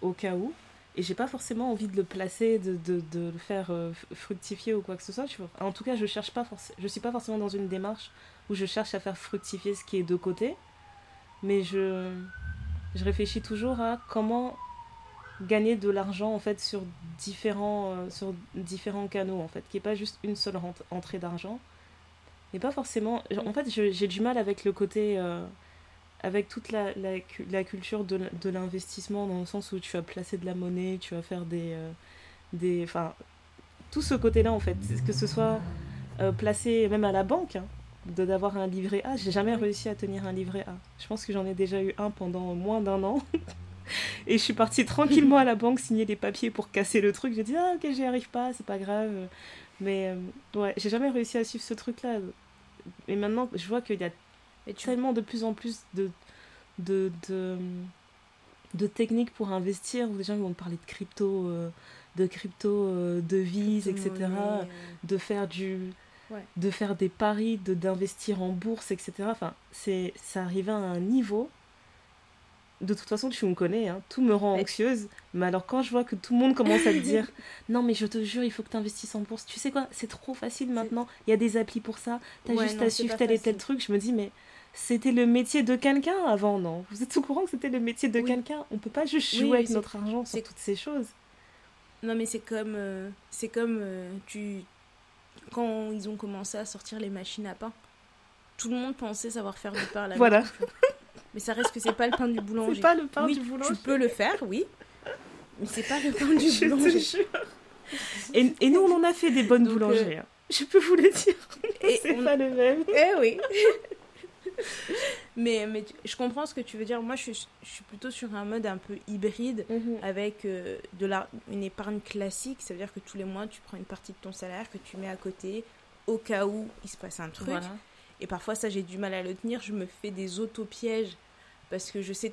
au cas où et j'ai pas forcément envie de le placer, de, de, de le faire euh, fructifier ou quoi que ce soit. En tout cas, je cherche pas je suis pas forcément dans une démarche où je cherche à faire fructifier ce qui est de côté, mais je, je réfléchis toujours à comment gagner de l'argent en fait sur différents, euh, sur différents canaux en fait, qui est pas juste une seule entrée d'argent. Et pas forcément. En fait, j'ai du mal avec le côté. Euh, avec toute la, la, culture de, de l'investissement dans le sens où tu vas placer de la monnaie, tu vas faire des... Euh, des enfin, tout ce côté-là en fait, que ce soit euh, placé même à la banque, hein. d'avoir un livret A. J'ai jamais réussi à tenir un livret A. Je pense que j'en ai déjà eu un pendant moins d'un an. Et je suis partie tranquillement à la banque signer des papiers pour casser le truc. J'ai dit, ah ok, j'y arrive pas, c'est pas grave. Mais euh, ouais, j'ai jamais réussi à suivre ce truc-là. Et maintenant, je vois qu'il y a tellement de plus en plus de, de, de, de techniques pour investir où des gens vont me parler de crypto, euh, de crypto euh, devises, etc. De faire du. de faire des paris, de d'investir en bourse, etc. Enfin, c'est ça arrive à un niveau de toute façon, tu me connais, hein, tout me rend anxieuse. Mais alors, quand je vois que tout le monde commence à te dire Non, mais je te jure, il faut que tu investisses en bourse, tu sais quoi, c'est trop facile maintenant. Il y a des applis pour ça. Tu as juste à suivre tel et tel truc. Je me dis Mais c'était le métier de quelqu'un avant, non? Vous êtes au courant que c'était le métier de quelqu'un? On peut pas juste jouer avec notre argent sur toutes ces choses. Non, mais c'est comme. Euh, c'est comme. Euh, tu Quand ils ont commencé à sortir les machines à pain, tout le monde pensait savoir faire du pain à la Voilà. Mais ça reste que c'est pas le pain du boulanger. C'est pas le pain du boulanger. Tu peux le faire, oui. Mais c'est pas le pain du Je boulanger. Te jure. Et, et, nous, on en a fait des bonnes boulangères. Euh, je peux vous le dire. c'est pas le même. Eh oui. Mais, mais je comprends ce que tu veux dire. Moi, je suis, je suis plutôt sur un mode un peu hybride mhm. avec euh, de la, une épargne classique. Ça veut dire que tous les mois, tu prends une partie de ton salaire que tu mets à côté au cas où il se passe un truc. Et parfois, ça, j'ai du mal à le tenir. Je me fais des auto-pièges parce que je sais,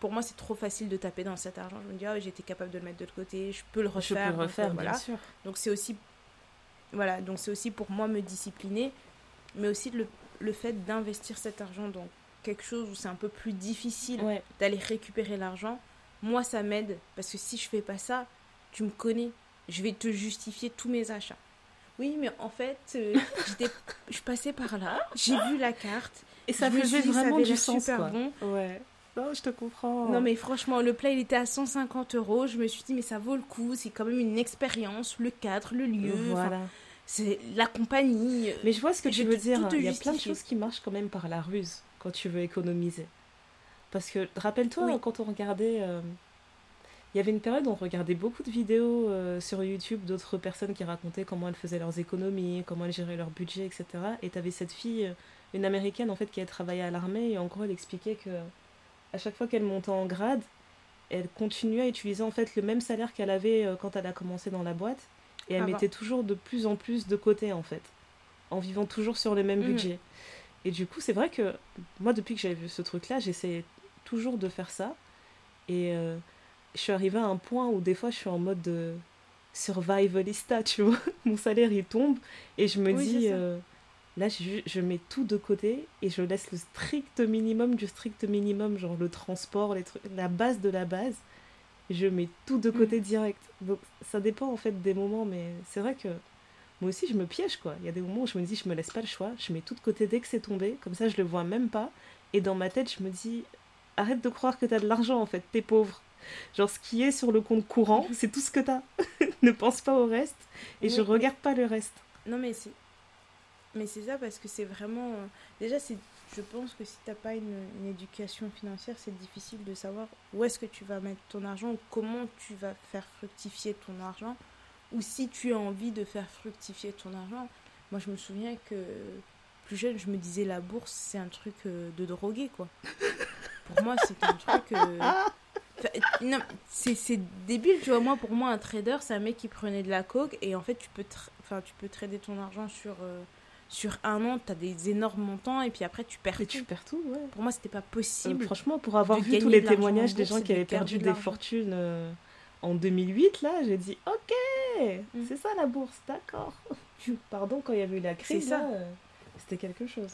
pour moi, c'est trop facile de taper dans cet argent. Je me dis, ah, j'étais capable de le mettre de côté, je peux le refaire. Je peux le refaire, bien sûr. Donc, c'est aussi, voilà, donc aussi pour moi me discipliner, mais aussi le, le fait d'investir cet argent dans quelque chose où c'est un peu plus difficile d'aller récupérer l'argent. Moi, ça m'aide parce que si je fais pas ça, tu me connais, je vais te justifier tous mes achats. Oui, mais en fait, euh, je passais par là, j'ai vu la carte. Et ça faisait vraiment du sens, super bon. Ouais. Non, je te comprends. Non, mais franchement, le plat, il était à 150 euros. Je me suis dit, mais ça vaut le coup. C'est quand même une expérience, le cadre, le lieu. Voilà. C'est la compagnie. Mais je vois ce que tu veux dire. Il y a plein de choses qui marchent quand même par la ruse quand tu veux économiser. Parce que, rappelle-toi, quand on regardait. Euh, il y avait une période où on regardait beaucoup de vidéos euh, sur YouTube d'autres personnes qui racontaient comment elles faisaient leurs économies, comment elles géraient leur budget, etc. Et tu avais cette fille, euh, une américaine en fait, qui a travaillé à l'armée et en gros elle expliquait que à chaque fois qu'elle montait en grade, elle continuait à utiliser en fait le même salaire qu'elle avait euh, quand elle a commencé dans la boîte et elle ah mettait toujours de plus en plus de côté en fait, en vivant toujours sur le même mhm. budget. Et du coup, c'est vrai que moi, depuis que j'avais vu ce truc-là, j'essayais toujours de faire ça. Et je suis arrivée à un point où des fois je suis en mode de survivalista, tu vois. Mon salaire il tombe et je me dis, euh, là je, je, mets tout de côté et je laisse le strict minimum du strict minimum, genre le transport, les trucs, la base de la base. Je mets tout de côté mm. direct. Donc ça dépend en fait des moments, mais c'est vrai que moi aussi je me piège quoi. Il y a des moments où je me dis, je me laisse pas le choix, je mets tout de côté dès que c'est tombé, comme ça je le vois même pas. Et dans ma tête, je me dis, arrête de croire que t'as de l'argent en fait, t'es pauvre Genre, ce qui est sur le compte courant, c'est tout ce que t'as. ne pense pas au reste. Et je regarde pas le reste. Non, mais c'est. Mais c'est ça parce que c'est vraiment. Euh, déjà, c'est. Je pense que si t'as pas une, une, éducation financière, c'est difficile de savoir où est-ce que tu vas mettre ton argent ou comment tu vas faire fructifier ton argent. Ou si tu as envie de faire fructifier ton argent. Moi, je me souviens que plus jeune, je me disais la bourse, c'est un truc euh, de drogué, quoi. Pour moi, c'est un truc. Euh, non, c'est débile, tu vois. Moi, pour moi, un trader, c'est un mec qui prenait de la coke et en fait, tu peux, enfin, tu peux trader ton argent sur, euh, sur un an, tu as des énormes montants et puis après, tu perds et tout. tu perds tout, ouais. Pour moi, c'était pas possible. Euh, franchement, pour avoir vu tous les témoignages des gens qui avaient perdu des fortunes euh, en 2008, là, j'ai dit, ok, mm. c'est ça la bourse, d'accord. Pardon, quand il y avait eu la crise, c'était quelque chose.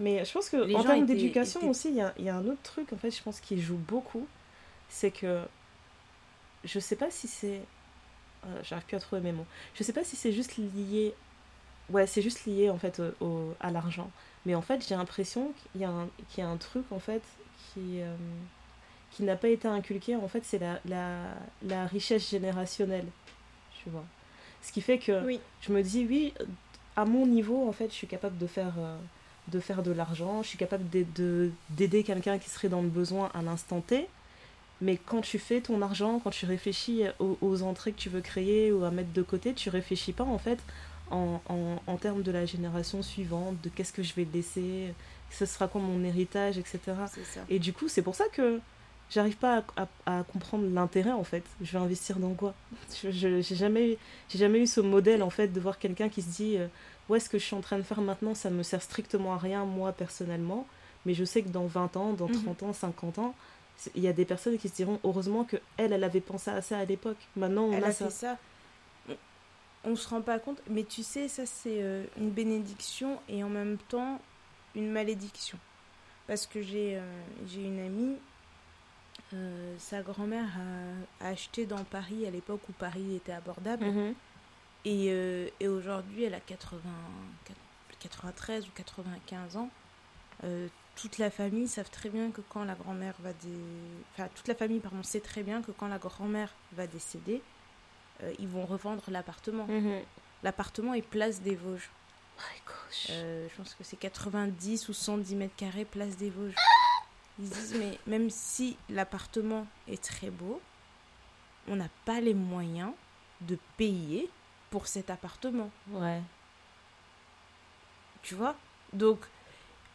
Mais je pense que en termes d'éducation aussi, il y a, y a, un autre truc, en fait, je pense, qui joue beaucoup c'est que je sais pas si c'est. Euh, j'arrive plus à trouver mes mots. Je sais pas si c'est juste lié. Ouais, c'est juste lié en fait au, à l'argent. Mais en fait, j'ai l'impression qu'il y, a un, qu'il y a un truc en fait qui, euh, qui n'a pas été inculqué. En fait, c'est la, la, la, richesse générationnelle. Tu vois. Ce qui fait que je me dis, oui, à mon niveau, en fait, je suis capable de faire. Euh, de faire de l'argent, je suis capable d'aider quelqu'un qui serait dans le besoin à l'instant T, mais quand tu fais ton argent, quand tu réfléchis aux, entrées que tu veux créer ou à mettre de côté, tu réfléchis pas en fait en, en, en, termes de la génération suivante, de qu'est-ce que je vais laisser, ce sera quoi mon héritage, etc. Et du coup, c'est pour ça que j'arrive pas à, à, comprendre l'intérêt en fait. Je vais investir dans quoi? Je n'ai jamais, jamais eu ce modèle en fait de voir quelqu'un qui se dit euh, ouais, ce que je suis en train de faire maintenant, ça me sert strictement à rien moi personnellement, mais je sais que dans 20 ans, dans 30 mhm. ans, 50 ans, il y a des personnes qui se diront heureusement que elle, elle avait pensé à ça à l'époque. Maintenant, on elle a, ça. Fait ça. On se rend pas compte, mais tu sais, ça c'est euh, une bénédiction et en même temps une malédiction. Parce que j'ai euh, j'ai une amie, euh, sa grand-mère a, acheté dans Paris à l'époque où Paris était abordable. Mhm. Et, et aujourd'hui, elle a 80, 93 ou 95 ans toute la famille savent très bien que quand la grand-mère va dé... enfin toute la famille pardon sait très bien que quand la grand-mère va décéder euh, ils vont revendre l'appartement mhm. l'appartement est place des Vosges euh, je pense que c'est 90 ou 110 mètres carrés place des Vosges ils disent mais même si l'appartement est très beau on n'a pas les moyens de payer pour cet appartement ouais tu vois? Donc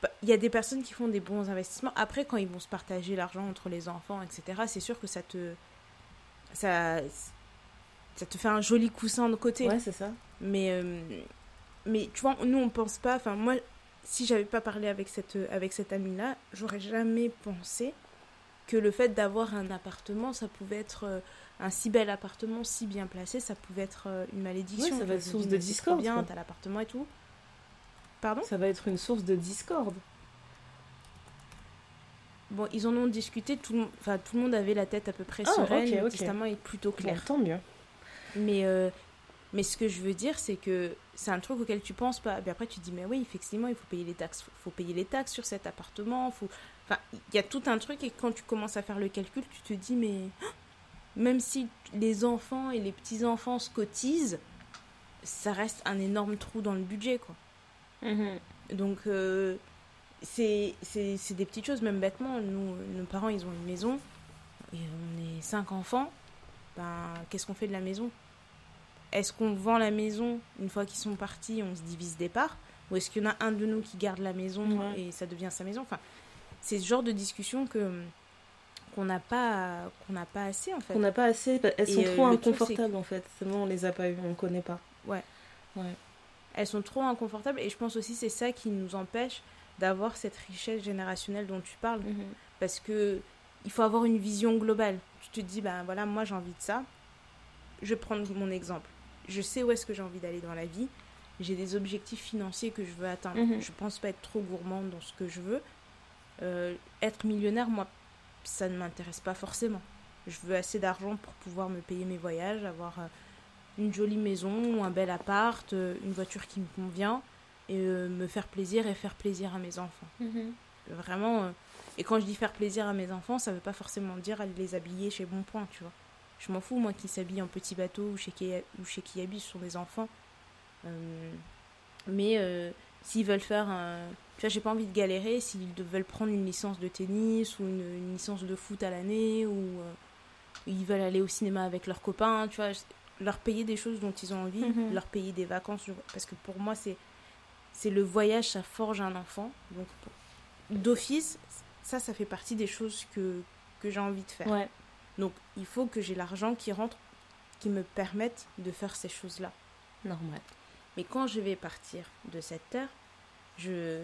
bah, il y a des personnes qui font des bons investissements. Après, quand ils vont se partager l'argent entre les enfants, etc., c'est sûr que ça te. Ça, ça te fait un joli coussin de côté. Ouais, c'est ça. Mais, euh, mais tu vois, nous, on pense pas. Enfin, moi, si j'avais pas parlé avec cette, avec cette amie-là, j'aurais jamais pensé que le fait d'avoir un appartement, ça pouvait être. Euh, un si bel appartement, si bien placé, ça pouvait être euh, une malédiction. Ouais, ça va être source de discorde. bien, t'as l'appartement et tout. Pardon? Ça va être une source de discorde. Bon, ils en ont discuté, tout le, enfin, tout le monde avait la tête à peu près ah, sereine, le testament est plutôt clair. tant mieux. Mais, euh, mais ce que je veux dire, c'est que c'est un truc auquel tu penses pas. Mais après, tu te dis, mais oui, effectivement, il faut payer les taxes. Il faut payer les taxes sur cet appartement. Faut... Enfin, il y a tout un truc, et quand tu commences à faire le calcul, tu te dis, mais même si les enfants et les petits-enfants se cotisent, ça reste un énorme trou dans le budget, quoi. Mhm. Donc, euh, c'est des petites choses, même bêtement. Nous, nos parents, ils ont une maison, et on est cinq enfants. Ben, qu'est-ce qu'on fait de la maison? Est-ce qu'on vend la maison une fois qu'ils sont partis, on se divise des parts Ou est-ce qu'il y en a un de nous qui garde la maison et ça devient sa maison? Enfin, c'est ce genre de discussion que qu'on n'a pas qu'on n'a pas assez en fait. Qu'on n'a pas assez, elles sont euh, trop inconfortables en fait. Seulement on les a pas eues, on connaît pas. Ouais. Ouais elles sont trop inconfortables et je pense aussi c'est ça qui nous empêche d'avoir cette richesse générationnelle dont tu parles mhm. parce que il faut avoir une vision globale tu te dis ben voilà moi j'ai envie de ça je prends mon exemple je sais où est-ce que j'ai envie d'aller dans la vie j'ai des objectifs financiers que je veux atteindre mhm. je pense pas être trop gourmande dans ce que je veux euh, être millionnaire moi ça ne m'intéresse pas forcément je veux assez d'argent pour pouvoir me payer mes voyages avoir euh, une jolie maison, un bel appart, euh, une voiture qui me convient et euh, me faire plaisir et faire plaisir à mes enfants. Mhm. Vraiment. Euh, et quand je dis faire plaisir à mes enfants, ça veut pas forcément dire aller les habiller chez Bonpoint, tu vois. Je m'en fous, moi, qui s'habillent en petit bateau ou chez, ou chez Kiabi, ce sont des enfants. mais s'ils veulent faire un. Tu vois, j'ai pas envie de galérer s'ils veulent prendre une licence de tennis ou une, une licence de foot à l'année ou ils veulent aller au cinéma avec leurs copains, tu vois leur payer des choses dont ils ont envie, mhm. leur payer des vacances. Parce que pour moi, c'est, c'est le voyage, ça forge un enfant. Donc, d'office, ça, ça fait partie des choses que, que j'ai envie de faire. Donc, il faut que j'ai l'argent qui rentre, qui me permette de faire ces choses-là. Normal. Mais quand je vais partir de cette terre, je,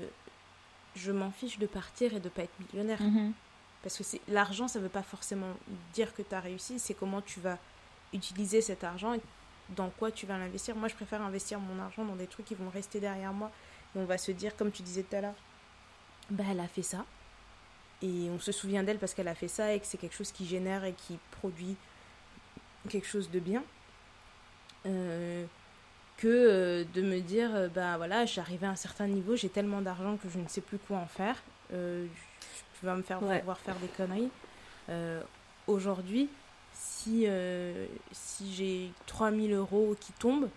je m'en fiche de partir et de pas être millionnaire. Mhm. Parce que c'est, l'argent, ça veut pas forcément dire que tu as réussi, c'est comment tu vas utiliser cet argent et dans quoi tu vas l'investir. Moi, je préfère investir mon argent dans des trucs qui vont rester derrière moi. Et on va se dire, comme tu disais tout à l'heure, bah, elle a fait ça. Et on se souvient d'elle parce qu'elle a fait ça et que c'est quelque chose qui génère et qui produit quelque chose de bien. Euh, que euh, de me dire, euh, bah voilà, j'ai arrivé à un certain niveau, j'ai tellement d'argent que je ne sais plus quoi en faire. tu vas me faire voir faire des conneries. Aujourd'hui, si, euh, si j'ai 3000 euros qui tombent,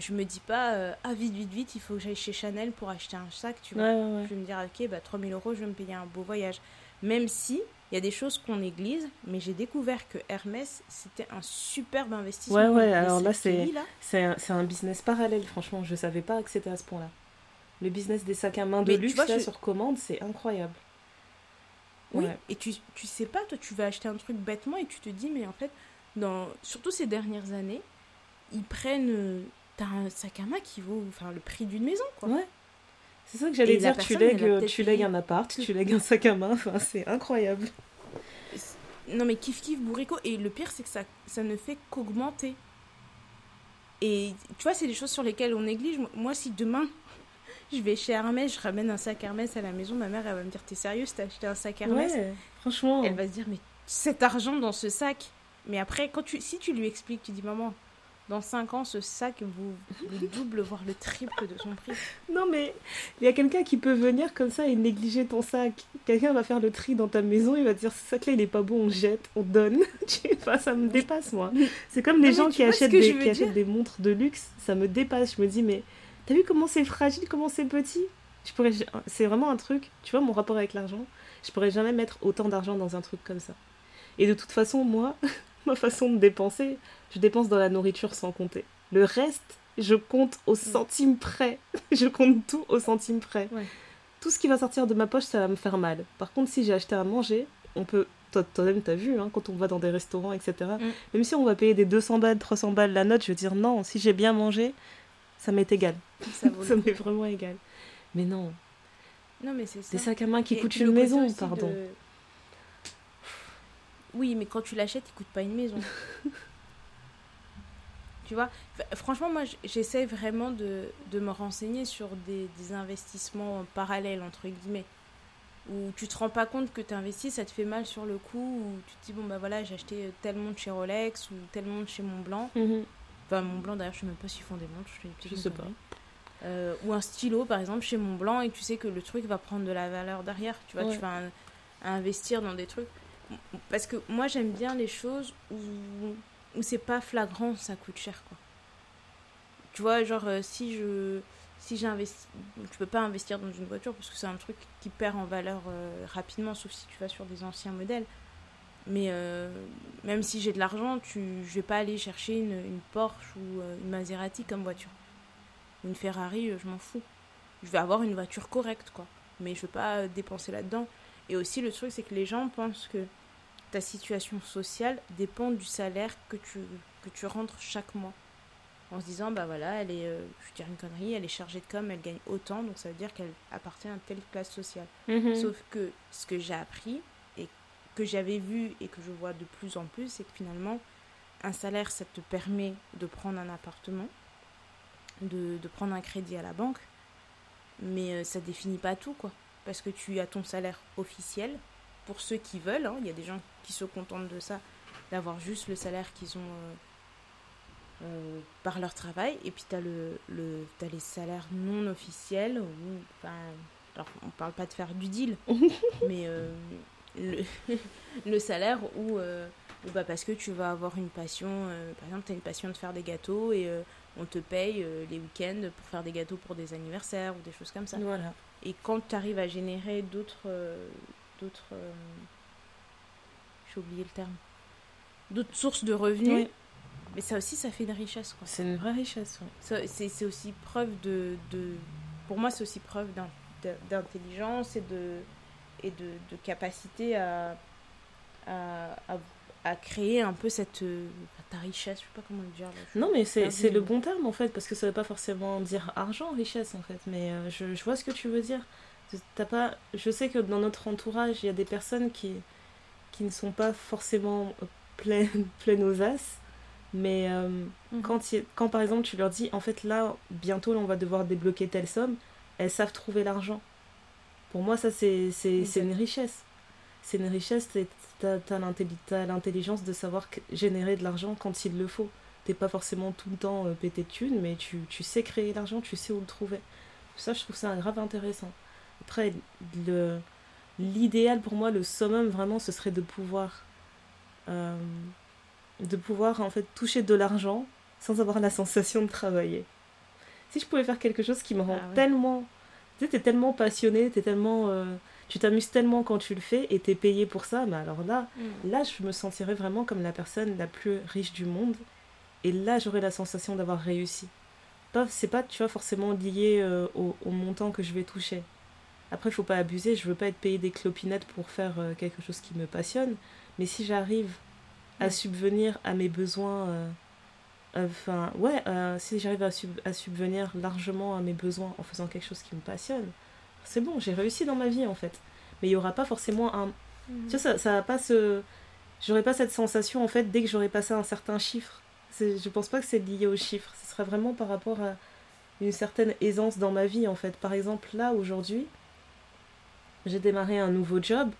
je me dis pas, euh, ah vite, vite, vite, il faut que j'aille chez Chanel pour acheter un sac, tu vois. Je vais me dire, ok, bah 3000 euros, je vais me payer un beau voyage. Même si il y a des choses qu'on néglige, mais j'ai découvert que Hermès, c'était un superbe investissement. Ouais, ouais, alors là, c'est un, un business parallèle, franchement. Je savais pas que c'était à ce point-là. Le business des sacs à main de luxe, là, sur commande, c'est incroyable. Oui, et tu, tu sais pas, toi, tu vas acheter un truc bêtement et tu te dis, mais en fait, dans, surtout ces dernières années, ils prennent. Euh, t'as un sac à main qui vaut enfin, le prix d'une maison, quoi. Ouais. C'est ça que j'allais dire, tu lègues, tu lègues un appart, tu lègues un sac à main, enfin, c'est incroyable. Non mais kiff kiff bourrico, et le pire c'est que ça, ça ne fait qu'augmenter. Et tu vois, c'est des choses sur lesquelles on néglige. Moi, si demain, je vais chez Hermès, je ramène un sac Hermès à la maison, ma mère, elle va me dire T'es sérieuse, t'as acheté un sac Hermès? Ouais, franchement. Elle va se dire Mais cet argent dans ce sac. Mais après, quand tu, si tu lui expliques, tu dis Maman, dans 5 ans, ce sac vaut le double, voire le triple de son prix. Non, mais il y a quelqu'un qui peut venir comme ça et négliger ton sac. Quelqu'un va faire le tri dans ta maison, il va dire ce sac-là, il est pas bon, on jette, on donne. enfin, ça me dépasse, moi. C'est comme les gens qui, achètent des, qui achètent des montres de luxe, ça me dépasse. Je me dis, mais t'as vu comment c'est fragile, comment c'est petit? Je pourrais... C'est vraiment un truc, tu vois, mon rapport avec l'argent, je pourrais jamais mettre autant d'argent dans un truc comme ça. Et de toute façon, moi, ma façon de dépenser, je dépense dans la nourriture sans compter. Le reste, je compte au centime près. je compte tout au centime près. Tout ce qui va sortir de ma poche, ça va me faire mal. Par contre, si j'ai acheté à manger, on peut. Toi-même, t'as vu, hein, quand on va dans des restaurants, etc. Mm. Même si on va payer des 200 balles, 300 balles la note, je veux dire non, si j'ai bien mangé, ça m'est égal. Ça, m'est vraiment égal. Mais non. Non, mais c'est ça. Des sacs à main qui coûtent une maison, pardon. Oui, mais quand tu l'achètes, il coûte pas une maison. tu vois Franchement, moi, j'essaie vraiment de, de, me renseigner sur des, des, investissements parallèles, entre guillemets. Où tu te rends pas compte que tu investis, ça te fait mal sur le coup, où tu te dis, bon, bah voilà, j'ai acheté tel montre chez Rolex ou tel montre chez Montblanc. Mhm. Enfin, Montblanc, d'ailleurs, je sais même pas s'ils font des montres, je, je sais pas. Euh, ou un stylo, par exemple, chez Montblanc, et tu sais que le truc va prendre de la valeur derrière. Tu vois, tu vas investir dans des trucs parce que moi j'aime bien les choses où, où c'est pas flagrant, ça coûte cher quoi. Tu vois, genre euh, si je si j'investis, tu peux pas investir dans une voiture parce que c'est un truc qui perd en valeur euh, rapidement, sauf si tu vas sur des anciens modèles. Mais euh, même si j'ai de l'argent, tu, je vais pas aller chercher une, Porsche ou une Maserati comme voiture. Une Ferrari, je m'en fous. Je vais avoir une voiture correcte, quoi. Mais je vais pas dépenser là-dedans. Et aussi, le truc, c'est que les gens pensent que ta situation sociale dépend du salaire que tu, que tu rentres chaque mois. En se disant, bah voilà, elle est, euh, je dire une connerie, elle est chargée de com, elle gagne autant, donc ça veut dire qu'elle appartient à telle classe sociale. Mhm. Sauf que ce que j'ai appris et que j'avais vu et que je vois de plus en plus, c'est que finalement, un salaire, ça te permet de prendre un appartement, de, de prendre un crédit à la banque, mais euh, ça définit pas tout, quoi. Parce que tu as ton salaire officiel, pour ceux qui veulent. Hein. Il y a des gens qui se contentent de ça, d'avoir juste le salaire qu'ils ont euh, euh, par leur travail. Et puis tu as, le, le, as les salaires non officiels, où, alors on parle pas de faire du deal, mais euh, le, le, salaire où, bah parce que tu vas avoir une passion, par exemple tu as une passion de faire des gâteaux et on te paye les week-ends pour faire des gâteaux pour des anniversaires ou des choses comme ça. Voilà. Et quand tu arrives à générer d'autres d'autres. Euh, j'ai oublié le terme. D'autres sources de revenus. Mais ça aussi, ça fait une richesse. C'est une vraie richesse. C'est aussi preuve de, de. Pour moi, c'est aussi preuve d'intelligence et de, et de, de capacité à, à, à, créer un peu cette. ta richesse, je sais pas comment le dire. non, mais c'est le bon terme en fait, parce que ça veut pas forcément dire argent, richesse en fait. Mais euh, je, je vois ce que tu veux dire pas je sais que dans notre entourage il y a des personnes qui qui ne sont pas forcément pleines pleines aux as mais euh, mhm. quand, quand par exemple tu leur dis en fait là bientôt on va devoir débloquer telle somme elles savent trouver l'argent. Pour moi ça c'est une richesse. C'est une richesse t'as as, l'intelligence de savoir générer de l'argent quand il le faut. T'es pas forcément tout le temps euh, pété de thunes mais tu, tu sais créer l'argent tu sais où le trouver. Ça je trouve ça grave intéressant après, le, l'idéal pour moi, le summum vraiment, ce serait de pouvoir, euh, de pouvoir en fait toucher de l'argent sans avoir la sensation de travailler. Si je pouvais faire quelque chose qui me rend ah tellement, tu sais, t'es tellement passionné, t'es tellement, euh, tu t'amuses tellement quand tu le fais et t'es payé pour ça, mais alors là, mm. là, je me sentirais vraiment comme la personne la plus riche du monde. Et là, j'aurais la sensation d'avoir réussi. Pas, c'est pas, tu vois, forcément lié euh, au, montant que je vais toucher. Après, il faut pas abuser, je veux pas être payé des clopinettes pour faire euh, quelque chose qui me passionne. Mais si j'arrive à subvenir à mes besoins, euh, enfin, ouais, si j'arrive à, à subvenir largement à mes besoins en faisant quelque chose qui me passionne, c'est bon, j'ai réussi dans ma vie en fait. Mais il y aura pas forcément un. Mhm. Tu vois, ça, ça va pas se. J'aurais pas cette sensation en fait dès que j'aurais passé un certain chiffre. Je pense pas que c'est lié au chiffre. Ce serait vraiment par rapport à une certaine aisance dans ma vie en fait. Par exemple, là aujourd'hui, j'ai démarré un nouveau job.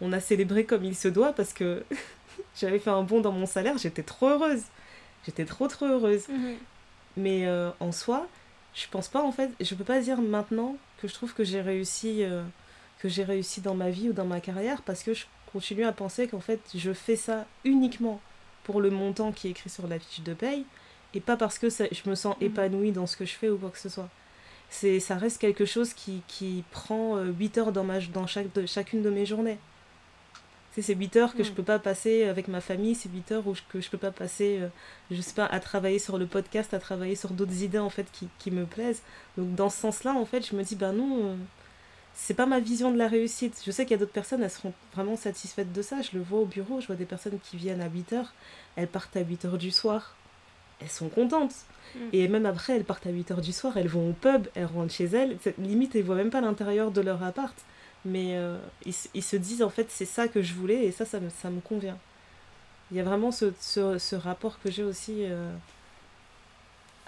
On a célébré comme il se doit parce que j'avais fait un bond dans mon salaire. J'étais trop heureuse. J'étais trop trop heureuse. Mhm. Mais euh, en soi, je pense pas en fait. Je peux pas dire maintenant que je trouve que j'ai réussi, euh, que j'ai réussi dans ma vie ou dans ma carrière parce que je continue à penser qu'en fait je fais ça uniquement pour le montant qui est écrit sur la fiche de paye et pas parce que ça, je me sens mhm. épanouie dans ce que je fais ou quoi que ce soit. C'est, ça reste quelque chose qui, qui prend 8 euh, heures dans, ma, dans chaque, de, chacune de mes journées. C'est ces 8 heures que je je peux pas passer avec ma famille, c'est 8 heures où je, que je peux pas passer, euh, je sais pas, à travailler sur le podcast, à travailler sur d'autres idées en fait qui, qui, me plaisent. Donc dans ce sens-là, en fait, je me dis, ben non, euh, c'est pas ma vision de la réussite. Je sais qu'il y a d'autres personnes, elles seront vraiment satisfaites de ça. Je le vois au bureau, je vois des personnes qui viennent à 8 heures, elles partent à 8 heures du soir. Elles sont contentes. Mm. Et même après, elles partent à 8 heures du soir, elles vont au pub, elles rentrent chez elles. Limite, elles voient même pas l'intérieur de leur appart mais euh, ils, ils, se disent en fait c'est ça que je voulais et ça ça me, ça me convient il y a vraiment ce, ce, ce rapport que j'ai aussi euh,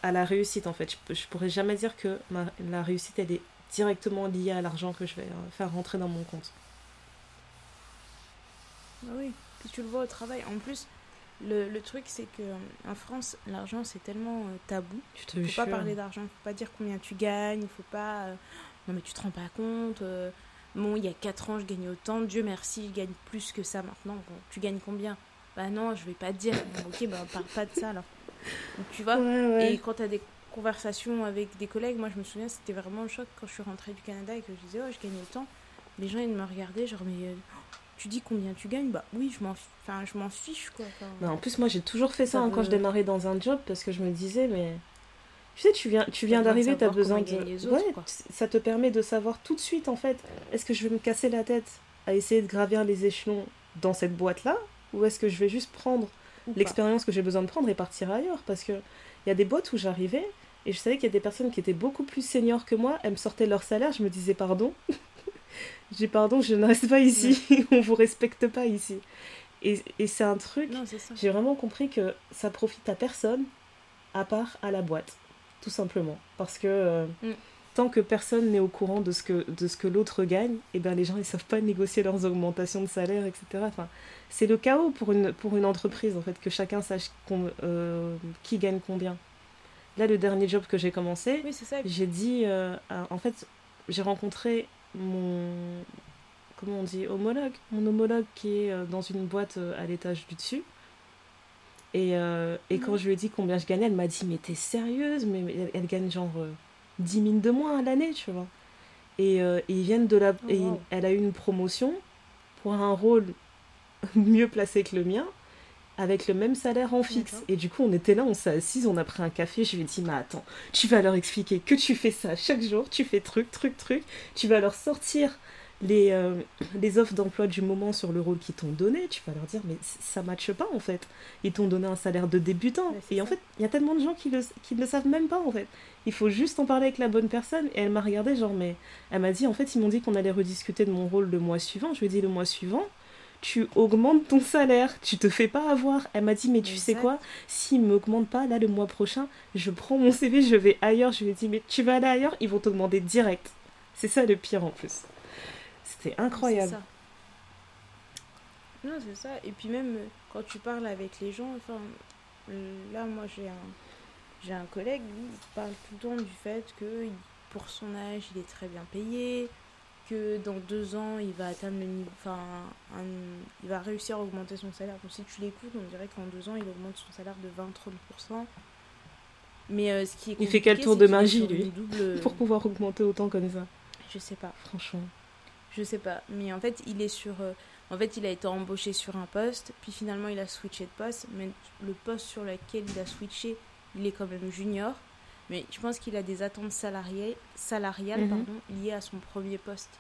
à la réussite en fait je, je pourrais jamais dire que ma, la réussite elle est directement liée à l'argent que je vais euh, faire rentrer dans mon compte bah oui puis tu le vois au travail en plus le, le truc c'est que en France l'argent c'est tellement tabou tu ne faut pas parler d'argent faut pas dire combien tu gagnes il faut pas non mais tu te rends pas compte Bon, il y a 4 ans, je gagnais autant. Dieu merci, je gagne plus que ça maintenant. tu gagnes combien? Bah non, je vais pas te dire. ok, bah parle pas de ça alors. tu vois Et quand tu as des conversations avec des collègues, moi je me souviens, c'était vraiment le choc quand je suis rentrée du Canada et que je disais, oh, je gagne autant. Les gens, ils me regardaient, genre, mais euh, tu dis combien tu gagnes Bah oui, je m'en enfin, je m'en fiche quoi. Bah, en plus, moi j'ai toujours fait ça, hein, quand je démarrais dans un job parce que je me disais, mais tu sais, tu viens, tu viens d'arriver, tu as besoin de. ouais, ça te permet de savoir tout de suite, en fait, est-ce que je vais me casser la tête à essayer de gravir les échelons dans cette boîte-là Ou est-ce que je vais juste prendre l'expérience que j'ai besoin de prendre et partir ailleurs? Parce qu'il y a des boîtes où j'arrivais et je savais qu'il y a des personnes qui étaient beaucoup plus seniors que moi, elles me sortaient leur salaire, je me disais pardon? J'ai pardon, je ne reste pas ici, on vous respecte pas ici. Et, et c'est un truc, j'ai vraiment compris que ça profite à personne à part à la boîte tout simplement. Parce que euh, mm. tant que personne n'est au courant de ce que, de ce que l'autre gagne, et eh ben les gens ils savent pas négocier leurs augmentations de salaire, etc. Enfin, c'est le chaos pour une, pour une entreprise, en fait, que chacun sache euh, qui gagne combien. Là, le dernier job que j'ai commencé, j'ai dit, euh, en fait, j'ai rencontré mon, comment on dit, homologue, mon homologue qui est dans une boîte à l'étage du dessus. Et, euh, et quand je lui ai dit combien je gagnais, elle m'a dit Mais t'es sérieuse? Mais elle, gagne genre 10 euh, 000 de moins à l'année, tu vois. Et, euh, ils viennent de la. Oh, et elle a eu une promotion pour un rôle mieux placé que le mien, avec le même salaire en fixe. Et du coup, on était là, on s'est assis, on a pris un café. Je lui ai dit Mais attends, tu vas leur expliquer que tu fais ça chaque jour, tu fais truc, truc, truc. Tu vas leur sortir les, euh, les offres d'emploi du moment sur le rôle qu'ils t'ont donné, tu vas leur dire mais ça matche pas en fait. Ils t'ont donné un salaire de débutant. et en fait, il y a tellement de gens qui, le, qui ne le savent même pas en fait. Il faut juste en parler avec la bonne personne. Et elle m'a regardé genre mais elle m'a dit en fait ils m'ont dit qu'on allait rediscuter de mon rôle le mois suivant. Je lui ai dit le mois suivant tu augmentes ton salaire, tu te fais pas avoir. Elle m'a dit, mais tu sais quoi, s'ils m'augmentent pas, là, le mois prochain, je prends mon CV, je vais ailleurs. Je lui ai dit, mais tu vas aller ailleurs, ils vont t'augmenter direct. C'est ça le pire en plus. C'est incroyable. Non, c'est ça. Et puis même quand tu parles avec les gens, enfin, là, moi, j'ai un, j'ai un collègue, lui, il parle tout le temps du fait que pour son âge, il est très bien payé, que dans deux ans, il va atteindre le niveau, enfin, il va réussir à augmenter son salaire. Donc si tu l'écoutes, on dirait qu'en deux ans, il augmente son salaire de 20-30%. Mais euh, ce qui est Il fait quel tour de magie, lui, pour pouvoir augmenter autant comme ça Je sais pas. Franchement Je sais pas, mais en fait, il est sur. Euh, en fait, il a été embauché sur un poste, puis finalement, il a switché de poste. Mais le poste sur lequel il a switché, il est quand même junior. Mais je pense qu'il a des attentes salariées, salariales mhm. pardon, liées à son premier poste.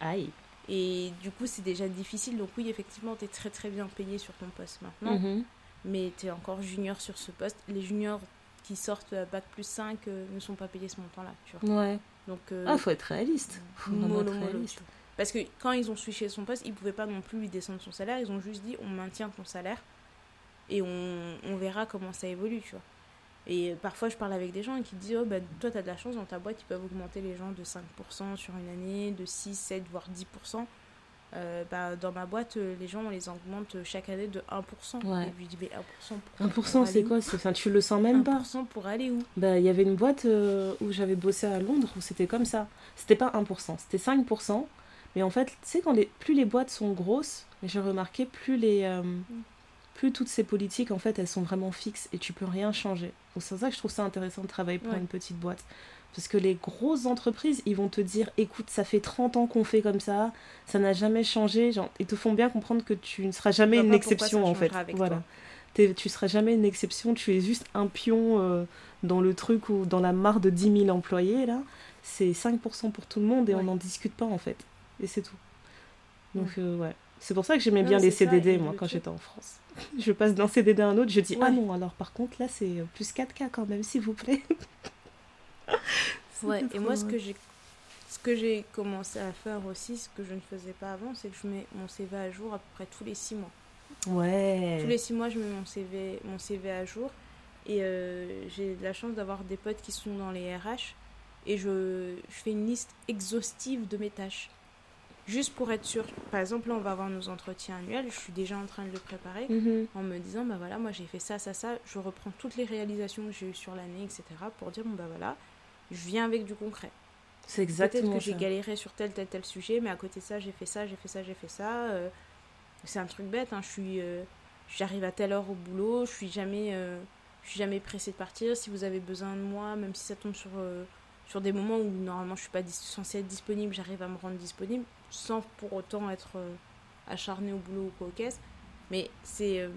Aïe. Et du coup, c'est déjà difficile. Donc, oui, effectivement, tu es très très bien payé sur ton poste maintenant. Mhm. Mais tu es encore junior sur ce poste. Les juniors qui sortent bac plus 5 euh, ne sont pas payés ce montant-là. Ouais. Donc, euh, ah, faut être réaliste. Faut mollo, être réaliste. Parce que quand ils ont switché son poste, ils pouvaient pas non plus lui descendre son salaire. Ils ont juste dit on maintient ton salaire et on, on verra comment ça évolue, tu vois. Et parfois, je parle avec des gens qui disent oh, bah, Toi, tu as de la chance, dans ta boîte, ils peuvent augmenter les gens de 5% sur une année, de 6, 7, voire 10%. Euh, bah, dans ma boîte, euh, les gens, on les augmente chaque année de 1%. Ouais. Et je lui dis mais 1%, pour 1% c'est quoi? Enfin, Tu le sens même pas 1% pour aller où? Bah, Il y avait une boîte euh, où j'avais bossé à Londres où c'était comme ça. C'était pas 1%, c'était 5%. Mais en fait, tu sais, quand les, plus les boîtes sont grosses, j'ai remarqué, plus les. Mm plus toutes ces politiques, en fait, elles sont vraiment fixes et tu peux rien changer. Donc c'est pour ça que je trouve ça intéressant de travailler pour une petite boîte. Parce que les grosses entreprises, ils vont te dire, écoute, ça fait 30 ans qu'on fait comme ça, ça n'a jamais changé. Genre, ils te font bien comprendre que tu ne seras jamais une exception, en fait. Voilà. Tu seras jamais une exception, tu es juste un pion euh, dans le truc ou dans la mare de 10 000 employés, là. C'est 5% pour tout le monde et on n'en discute pas, en fait. Et c'est tout. Donc, ouais. Euh, c'est pour ça que j'aimais bien les CDD, moi, quand j'étais en France. je passe d'un CDD à un autre, je dis ah non, alors par contre là c'est plus 4K quand même, s'il vous plaît. ouais, et moi ce que j'ai ce que j'ai commencé à faire aussi, ce que je ne faisais pas avant, c'est que je mets mon CV à jour à peu près tous les 6 mois. Ouais. Tous les 6 mois, je mets mon CV, mon CV à jour. Et euh, j'ai la chance d'avoir des potes qui sont dans les RH. Et je, je fais une liste exhaustive de mes tâches juste pour être sûr. Par exemple, là, on va avoir nos entretiens annuels. Je suis déjà en train de le préparer mhm. en me disant, bah voilà, moi j'ai fait ça, ça, ça. Je reprends toutes les réalisations que j'ai eues sur l'année, etc. pour dire, bon, bah voilà, je viens avec du concret. C'est exactement Peut-être que j'ai galéré sur tel, tel, tel sujet, mais à côté de ça, j'ai fait ça, j'ai fait ça, j'ai fait ça. Euh, c'est un truc bête, hein. je suis. Euh, j'arrive à telle heure au boulot, je suis jamais. Euh, je suis jamais pressée de partir. Si vous avez besoin de moi, même si ça tombe sur sur des moments où normalement je suis pas censée être disponible, j'arrive à me rendre disponible sans pour autant être euh, acharné au boulot ou quoi aux caisses. Mais c'est euh,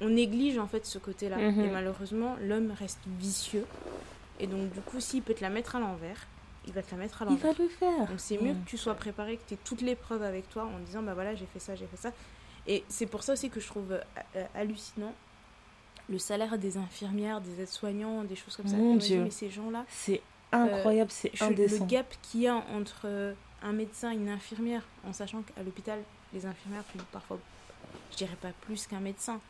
on néglige en fait ce côté-là mhm. et malheureusement l'homme reste vicieux et donc du coup s'il peut te la mettre à l'envers, il va te la mettre à l'envers. Il va le faire. Donc c'est mieux que tu sois préparé, que tu aies toutes les preuves avec toi en disant bah voilà j'ai fait ça, j'ai fait ça. Et c'est pour ça aussi que je trouve euh, hallucinant le salaire des infirmières, des aides-soignants, des choses comme ça. Mon Dieu. mais ces gens-là, c'est incroyable, c'est indécent. Le gap qu'il y a entre euh, un médecin et une infirmière, en sachant qu'à l'hôpital, les infirmières font parfois, je dirais pas plus qu'un médecin,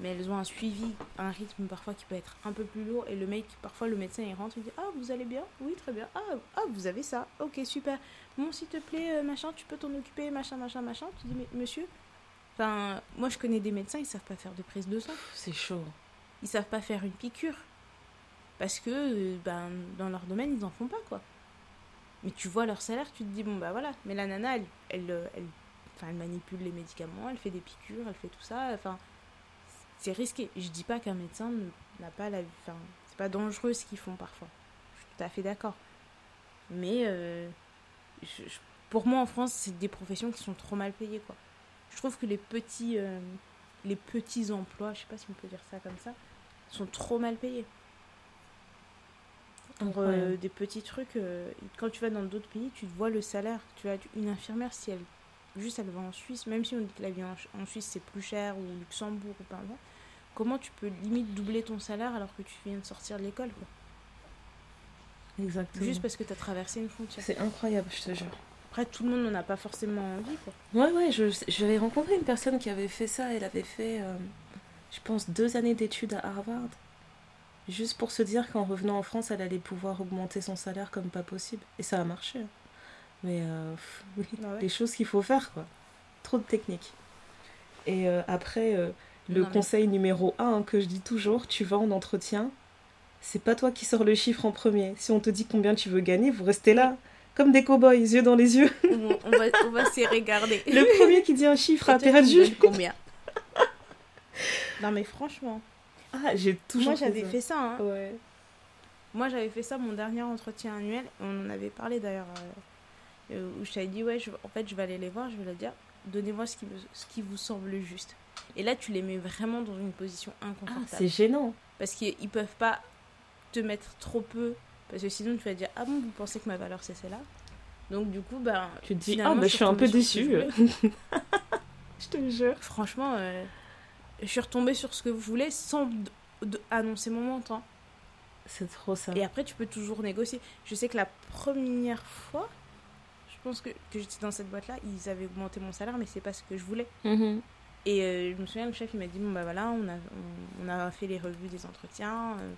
mais elles ont un suivi, un rythme parfois qui peut être un peu plus lourd. Et le mec, parfois le médecin, il rentre, il dit Ah, vous allez bien? Oui, très bien. Ah, ah vous avez ça Ok, super. Bon, s'il te plaît, euh, machin, tu peux t'en occuper, machin, machin, machin. Tu dis Mais monsieur, enfin, moi je connais des médecins, ils savent pas faire de prise de sang. C'est chaud. Ils savent pas faire une piqûre. Parce que euh, ben, dans leur domaine, ils n'en font pas, quoi. Mais tu vois leur salaire, tu te dis, bon, bah voilà. Mais la nana, elle, elle, euh, elle, elle manipule les médicaments, elle fait des piqûres, elle fait tout ça. Enfin, c'est risqué. Je dis pas qu'un médecin n'a pas la. Enfin, c'est pas dangereux ce qu'ils font parfois. Je suis tout à fait d'accord. Mais euh, pour moi, en France, c'est des professions qui sont trop mal payées, quoi. Je trouve que les petits, les petits emplois, je sais pas si on peut dire ça comme ça, sont trop mal payés pour euh, des petits trucs. Euh, quand tu vas dans d'autres pays, tu vois le salaire. Tu as une infirmière, si elle juste elle va en Suisse, même si on dit que la vie en, Suisse c'est plus cher, ou Luxembourg, ou importe, comment tu peux limite doubler ton salaire alors que tu viens de sortir de l'école quoi? Exactement. Juste parce que tu as traversé une frontière. C'est incroyable, je te jure. Après, tout le monde n'en a pas forcément envie. Quoi. Ouais, ouais, j'avais rencontré une personne qui avait fait ça. Elle avait fait, euh, je pense, deux années d'études à Harvard juste pour se dire qu'en revenant en France, elle allait pouvoir augmenter son salaire comme pas possible. Et ça a marché. Hein. Mais euh, oui, ah les choses qu'il faut faire, quoi. Trop de techniques. Et euh, après, euh, le conseil numéro un que je dis toujours, tu vas en entretien, c'est pas toi qui sors le chiffre en premier. Si on te dit combien tu veux gagner, vous restez là, comme des cow-boys, yeux dans les yeux. on va, on va s'y regarder. le premier qui dit un chiffre a perdu. Combien? Non mais franchement. Ah, j'ai toujours Moi, j'avais fait ça. Hein. Ouais. Moi, j'avais fait ça mon dernier entretien annuel. On en avait parlé d'ailleurs euh, euh, où je t'avais dit, ouais, je, en fait, je vais aller les voir, je vais leur dire, donnez-moi ce qui, ce qui vous semble juste. Et là, tu les mets vraiment dans une position inconfortable. Ah, c'est gênant. Parce qu'ils peuvent pas te mettre trop peu, parce que sinon, tu vas dire, ah bon, vous pensez que ma valeur, c'est celle-là? Donc, du coup, ben. Tu te dis, ah, bah, je suis un peu déçue. je te jure. Franchement, euh, je suis retombée sur ce que vous voulez sans annoncer mon montant. C'est trop ça. Et après, tu peux toujours négocier. Je sais que la première fois, je pense que, que j'étais dans cette boîte-là, ils avaient augmenté mon salaire, mais c'est pas ce que je voulais. Mm-hmm. Et euh, je me souviens, le chef, il m'a dit Bon, bah voilà, on a, on, a fait les revues des entretiens, euh,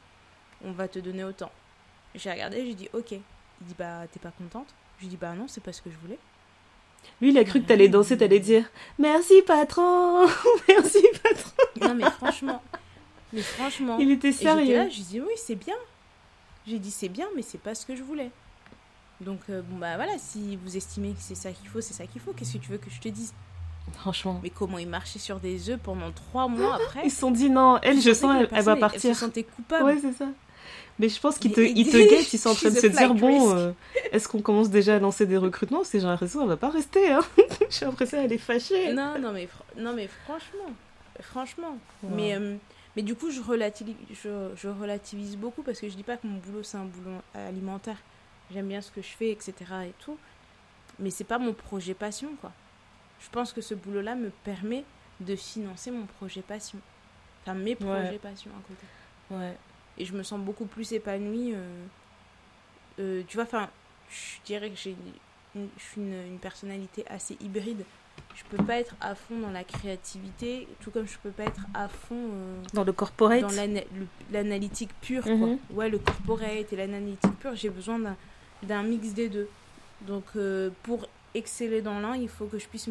on va te donner autant. J'ai regardé, j'ai dit Ok. Il dit Bah, t'es pas contente? Je lui dis Bah non, c'est pas ce que je voulais. Lui, il a cru que t'allais danser, t'allais dire Merci patron Merci patron Non, mais franchement, mais franchement. Il était sérieux. là, je dis oui, c'est bien. J'ai dit c'est bien, mais c'est pas ce que je voulais. Donc, euh, bon, bah voilà, si vous estimez que c'est ça qu'il faut, c'est ça qu'il faut. Qu'est-ce que tu veux que je te dise? Franchement. Mais comment il marchait sur des œufs pendant trois mois après? Ils se sont dit non, elle, je, sens, elle, va partir. Elle se sentait coupable. Ouais, c'est ça. Mais je pense qu'ils te, il te guettent, ils sont en train de se dire bon, euh, est-ce qu'on commence déjà à lancer des recrutements? Parce que j'ai l'impression qu'elle va pas rester. Hein. j'ai l'impression qu'elle est fâchée. Non, non, mais, non, mais franchement. Franchement. Mais. Euh, mais du coup, je relativise, je, je, relativise beaucoup parce que je dis pas que mon boulot, c'est un boulot alimentaire. J'aime bien ce que je fais, etc. et tout. Mais c'est pas mon projet passion, quoi. Je pense que ce boulot-là me permet de financer mon projet passion. Enfin, mes projets passion à côté. Ouais. Et je me sens beaucoup plus épanouie. Euh, euh, tu vois, enfin, je dirais que j'ai une, je suis une, une personnalité assez hybride je peux pas être à fond dans la créativité, tout comme je peux pas être à fond euh, dans le corporate, dans l'analytique pure. Quoi. Mhm. Ouais, le corporate et l'analytique pure, j'ai besoin d'un mix des deux. Donc, euh, pour exceller dans l'un, il faut que je puisse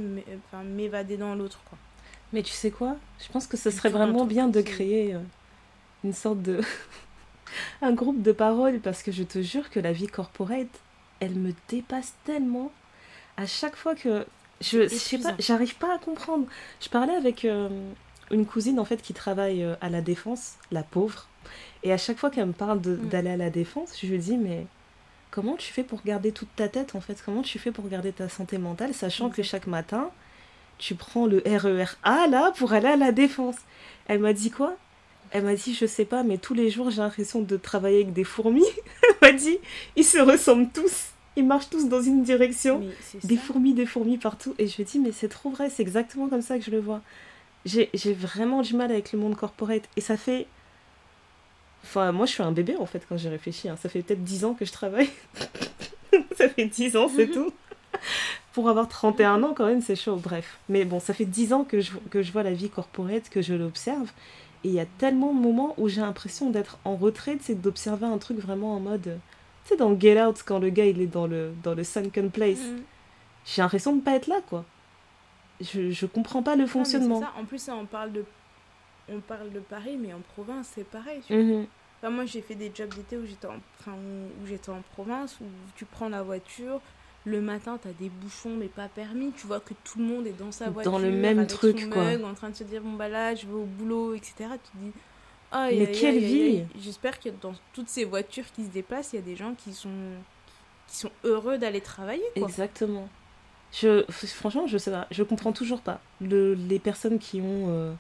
m'évader dans l'autre. Mais tu sais quoi? Je pense que ce serait vraiment bien de créer une sorte de. un groupe de paroles parce que je te jure que la vie corporate, elle me dépasse tellement. À chaque fois que je, sais pas, j'arrive pas à comprendre. Je parlais avec euh, une cousine en fait qui travaille euh, à la défense, la pauvre, et à chaque fois qu'elle me parle mm. d'aller à la défense, je lui dis mais comment tu fais pour garder toute ta tête en fait? Comment tu fais pour garder ta santé mentale, sachant que chaque matin tu prends le RER A là pour aller à la défense? Elle m'a dit quoi? Elle m'a dit, je sais pas, mais tous les jours j'ai l'impression de travailler avec des fourmis. Elle m'a dit, ils se ressemblent tous ils marchent tous dans une direction. Des fourmis, des fourmis partout. Et je me dis, mais c'est trop vrai, c'est exactement comme ça que je le vois. J'ai vraiment du mal avec le monde corporate. Et ça fait. Enfin, moi, je suis un bébé en fait quand j'ai réfléchi. Hein. Ça fait peut-être 10 ans que je travaille. ça fait 10 ans, c'est tout. Pour avoir 31 ans, quand même, c'est chaud. Bref. Mais bon, ça fait 10 ans que je, que je vois la vie corporate, que je l'observe. Et il y a tellement de moments où j'ai l'impression d'être en retraite, c'est d'observer un truc vraiment en mode tu sais, dans Get Out, quand le gars il est dans le, dans le sunken place, mm. j'ai l'impression de pas être là, quoi. Je, je comprends pas le fonctionnement. Ça. En plus, on parle, de, on parle de Paris, mais en province, c'est pareil. Mm-hmm. Enfin, moi, j'ai fait des jobs d'été où j'étais en, enfin, où j'étais en province, où tu prends la voiture, le matin, tu as des bouchons, mais pas permis. Tu vois que tout le monde est dans sa voiture. Dans le même truc, quoi. en train de se dire, bon, bah là, je vais au boulot, etc. Tu te dis mais quelle vie J'espère que dans toutes ces voitures qui se déplacent, il y a des gens qui sont, qui sont heureux d'aller travailler. Exactement. Je, franchement, je sais pas. Je comprends toujours pas. Le, les personnes qui ont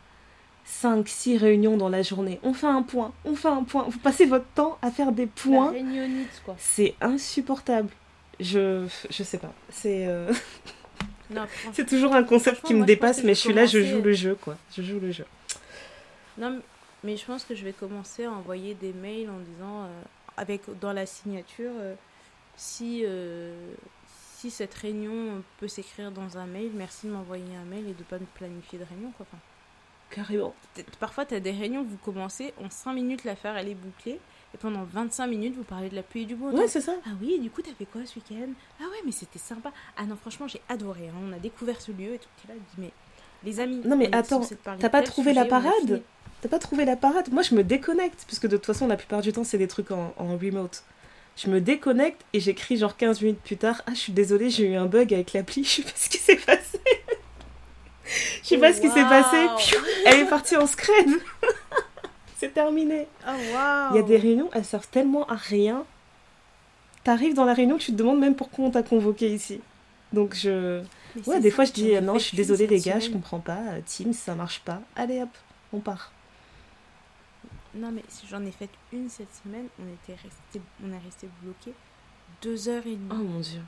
5, euh, 6 réunions dans la journée. On fait un point, on fait un point. Vous passez votre temps à faire des points. quoi. C'est insupportable. Je, je sais pas. C'est. Euh, c'est toujours un concept qui me dépasse, mais je suis là, je joue le jeu, quoi. Je joue le jeu. Non, mais je pense que je vais commencer à envoyer des mails en disant, euh, avec dans la signature, euh, si, si cette réunion peut s'écrire dans un mail, merci de m'envoyer un mail et de ne pas me planifier de réunion. Quoi. Enfin, Carrément. Parfois, tu as des réunions, vous commencez, en 5 minutes l'affaire, elle est bouclée. Et pendant 25 minutes, vous parlez de la pluie et du beau Ouais, c'est ça. Ah oui, du coup, t'as fait quoi ce week-end? Ah ouais, mais c'était sympa. Ah non, franchement, j'ai adoré. Hein. On a découvert ce lieu et tout. Là, mais les amis. Non, mais attends, t'as pas trouvé la parade? T'as pas trouvé la parade? Moi, je me déconnecte, puisque de toute façon, la plupart du temps, c'est des trucs en, remote. Je me déconnecte et j'écris genre 15 minutes plus tard Ah, je suis désolée, j'ai eu un bug avec l'appli, je sais pas ce qui s'est passé. je sais pas ce qui s'est passé. elle est partie en scred. C'est terminé. Oh, wow. Il y a des réunions, elles servent tellement à rien. t'arrives dans la réunion, tu te demandes même pourquoi on t'a convoqué ici. Donc je. ouais, des fois je dis non, je suis désolée les gars, je comprends pas. Teams, ça marche pas. Allez hop, on part. Non, mais j'en ai fait une cette semaine, on, était resté, on est resté bloqué deux heures et demie. Oh mon dieu.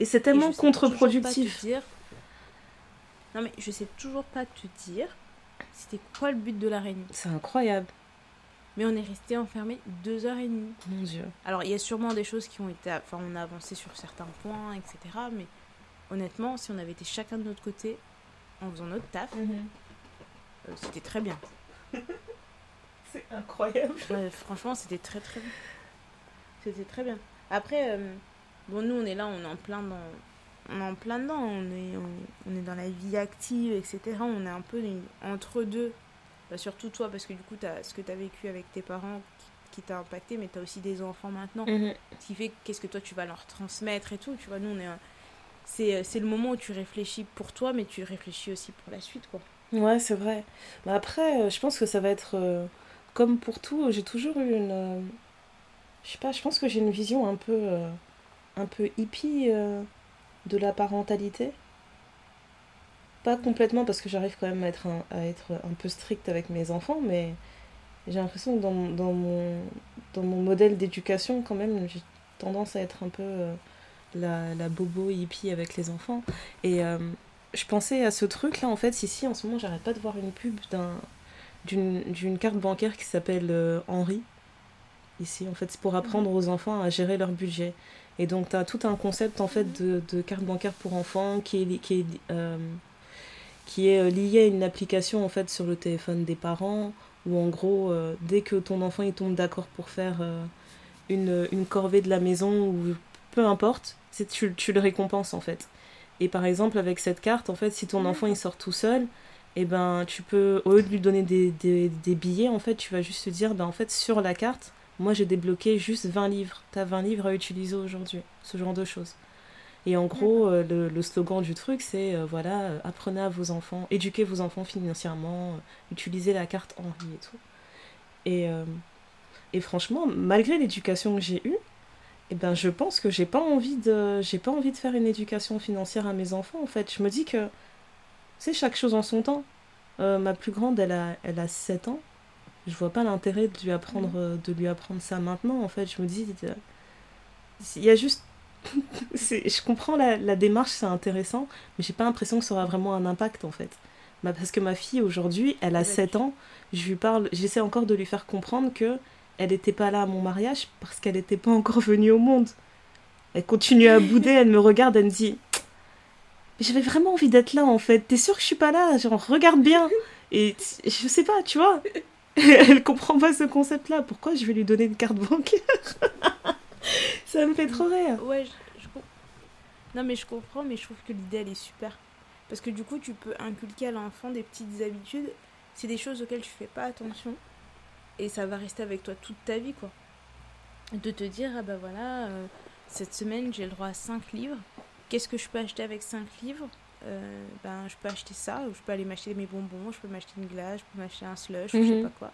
Et c'est tellement contre-productif. Non, mais je sais toujours pas te dire c'était quoi le but de la réunion. C'est incroyable. Mais on est resté enfermé deux heures et demie. Mon dieu. Alors, il y a sûrement des choses qui ont été. Enfin, on a avancé sur certains points, etc. Mais honnêtement, si on avait été chacun de notre côté en faisant notre taf, mhm. euh, c'était très bien. C'est incroyable. franchement, c'était très très bien. C'était très bien. Après, euh, bon, nous, on est là, on est en plein dans. On est en plein dedans, on est, on, est dans la vie active, etc. On est un peu entre deux. Bah, surtout toi, parce que du coup, as, ce que tu as vécu avec tes parents qui, t'a impacté, mais tu as aussi des enfants maintenant. Mhm. Ce qui fait qu'est-ce que toi, tu vas leur transmettre et tout. Tu vois, nous, on est. C'est le moment où tu réfléchis pour toi, mais tu réfléchis aussi pour la suite, quoi. Ouais, c'est vrai. Mais après, euh, je pense que ça va être. Euh, comme pour tout, j'ai toujours eu une. Euh, je sais pas, je pense que j'ai une vision un peu. Euh, un peu hippie euh, de la parentalité. Pas complètement parce que j'arrive quand même à être, un, à être un peu stricte avec mes enfants, mais j'ai l'impression que dans, dans, mon, dans mon modèle d'éducation, quand même, j'ai tendance à être un peu la, la, bobo hippie avec les enfants. Et je pensais à ce truc-là, en fait, ici, en ce moment, j'arrête pas de voir une pub d'un d'une carte bancaire qui s'appelle euh, Henri. Ici, en fait, c'est pour apprendre aux enfants à gérer leur budget. Et donc, tu as tout un concept, en fait, de, de carte bancaire pour enfants qui est, qui est, euh, qui est euh, lié à une application, en fait, sur le téléphone des parents, où, en gros, dès que ton enfant, il tombe d'accord pour faire une, une corvée de la maison, ou peu importe, tu, tu le récompenses, en fait. Et par exemple, avec cette carte, en fait, si ton enfant, il sort tout seul, et eh ben tu peux, au lieu de lui donner des, des, billets, en fait, tu vas juste te dire, ben en fait, sur la carte, moi j'ai débloqué juste 20 livres. Tu as 20 livres à utiliser aujourd'hui. Ce genre de choses. Et en gros, euh, le, le, slogan du truc, c'est euh, voilà, euh, apprenez à vos enfants, éduquez vos enfants financièrement, utilisez la carte Henri et tout. Et, et franchement, malgré l'éducation que j'ai eue, eh ben, je pense que j'ai pas envie de j'ai pas envie de faire une éducation financière à mes enfants en fait je me dis que c'est chaque chose en son temps. Ma plus grande, elle a, elle a 7 ans. Je vois pas l'intérêt de lui apprendre, mm. euh, de lui apprendre ça maintenant. En fait, je me dis, il y a juste, je comprends la, la démarche, c'est intéressant, mais j'ai pas l'impression que ça aura vraiment un impact en fait. Bah, parce que ma fille aujourd'hui, elle a 7 ans. Je lui parle, j'essaie encore de lui faire comprendre que elle n'était pas là à mon mariage parce qu'elle n'était pas encore venue au monde. Elle continue à bouder, elle me regarde, elle me dit j'avais vraiment envie d'être là en fait. T'es sûr que je suis pas là? Genre, regarde bien. Et je sais pas, tu vois. Elle comprend pas ce concept là. Pourquoi je vais lui donner une carte bancaire? Ça me fait trop rire. Ouais, je, Non, mais je comprends, mais je trouve que l'idée elle est super. Parce que du coup, tu peux inculquer à l'enfant des petites habitudes. C'est des choses auxquelles tu fais pas attention. Et ça va rester avec toi toute ta vie, quoi. De te dire, ah bah voilà, euh, cette semaine j'ai le droit à 5 livres Qu'est-ce que je peux acheter avec 5 livres? Euh, ben, Je peux acheter ça, ou je peux aller m'acheter mes bonbons, je peux m'acheter une glace, je peux m'acheter un slush, je sais mhm. pas quoi.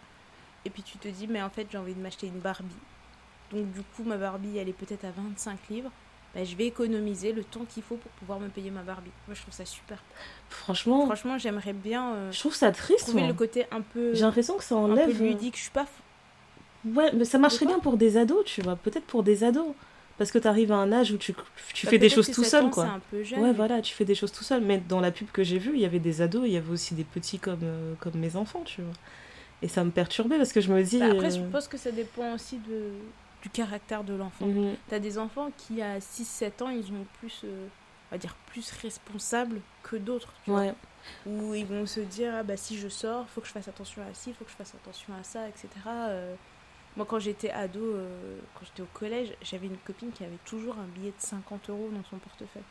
Et puis tu te dis, mais en fait, j'ai envie de m'acheter une Barbie. Donc du coup, ma Barbie, elle est peut-être à 25 livres. Ben, je vais économiser le temps qu'il faut pour pouvoir me payer ma Barbie. Moi, je trouve ça super. Franchement, franchement, j'aimerais bien. Euh, je trouve ça triste. Trouver le côté un peu. J'ai l'impression que ça enlève. Un peu ludique. Je suis pas. Ouais, mais ça marcherait bien pour des ados, tu vois. Peut-être pour des ados parce que tu arrives à un âge où tu, tu bah, fais des choses tout seul quoi. Un peu jeune, ouais, voilà, tu fais des choses tout seul. Mais dans la pub que j'ai vue, il y avait des ados, il y avait aussi des petits comme, euh, comme mes enfants, tu vois. Et ça me perturbait parce que je me dis. Bah, après, je euh, pense que ça dépend aussi de, du caractère de l'enfant. Mhm. Tu as des enfants qui, à 6-7 ans, ils sont plus, euh, on va dire, plus responsables que d'autres. Ouais. Où ils vont se dire, ah, bah, si je sors, faut que je fasse attention à ci, il faut que je fasse attention à ça, etc. Moi, quand j'étais ado, euh, quand j'étais au collège, j'avais une copine qui avait toujours un billet de 50 euros dans son portefeuille.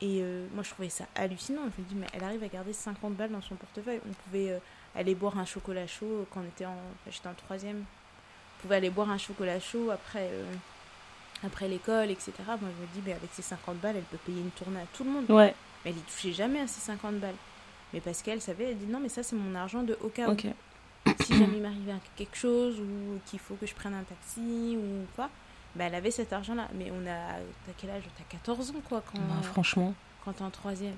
Et euh, moi, je trouvais ça hallucinant. Je me dis, mais elle arrive à garder 50 balles dans son portefeuille. On pouvait euh, aller boire un chocolat chaud quand on était en. J'étais en troisième. On pouvait aller boire un chocolat chaud après, après l'école, etc. Moi, je me dis, mais avec ces 50 balles, elle peut payer une tournée à tout le monde. Ouais. Mais elle y touchait jamais à ces 50 balles. Mais parce qu'elle savait, elle dit, non, mais ça, c'est mon argent de au cas où si jamais il m'arrivait quelque chose ou qu'il faut que je prenne un taxi ou quoi, bah, elle avait cet argent-là. Mais on a. T'as quel âge? T'as 14 ans, quoi. Quand, bah, franchement. Quand t'es en troisième.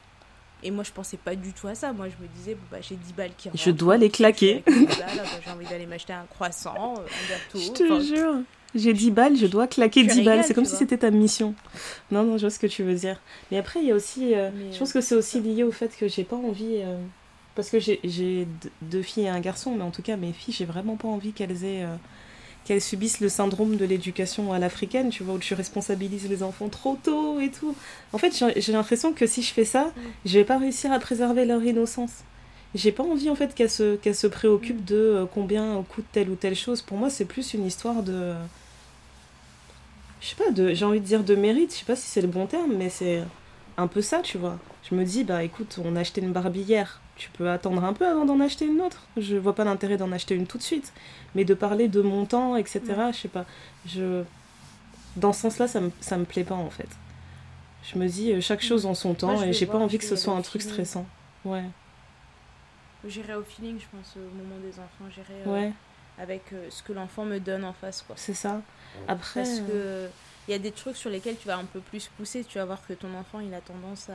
Et moi, je pensais pas du tout à ça. Moi, je me disais, bah, j'ai 10 balles qui rentrent. Je dois les claquer. j'ai envie d'aller m'acheter un croissant, un gâteau. Je te jure. J'ai 10 balles, je dois claquer 10 balles. C'est comme si c'était ta mission. Non, non, je vois ce que tu veux dire. Mais après, il y a aussi. Euh, je pense que c'est aussi lié au fait que j'ai pas envie. Euh, parce que j'ai deux filles et un garçon, mais en tout cas, mes filles, j'ai vraiment pas envie qu'elles aient. Euh, qu'elles subissent le syndrome de l'éducation à l'africaine, tu vois, où tu responsabilises les enfants trop tôt et tout. En fait, j'ai l'impression que si je fais ça, mm. je vais pas réussir à préserver leur innocence. J'ai pas envie en fait qu'elles se, qu'elle se préoccupent de euh, combien coûte telle ou telle chose. Pour moi, c'est plus une histoire de. Je sais pas, de, j'ai envie de dire de mérite, je sais pas si c'est le bon terme, mais c'est un peu ça, tu vois. Je me dis, bah écoute, on a acheté une Barbie hier, tu peux attendre un peu avant d'en acheter une autre. Je vois pas l'intérêt d'en acheter une tout de suite mais de parler de montant, etc., je sais pas. Je... Dans ce sens-là, ça me, ça me plaît pas, en fait. Je me dis euh, chaque chose en son temps et j'ai pas envie que ce soit un truc stressant. Ouais. J'irai au feeling, je pense, au moment des enfants. J'irai euh, avec euh, ce que l'enfant me donne en face, quoi. C'est ça. Après... Parce que il y a des trucs sur lesquels tu vas un peu plus pousser. Tu vas voir que ton enfant, il a tendance à,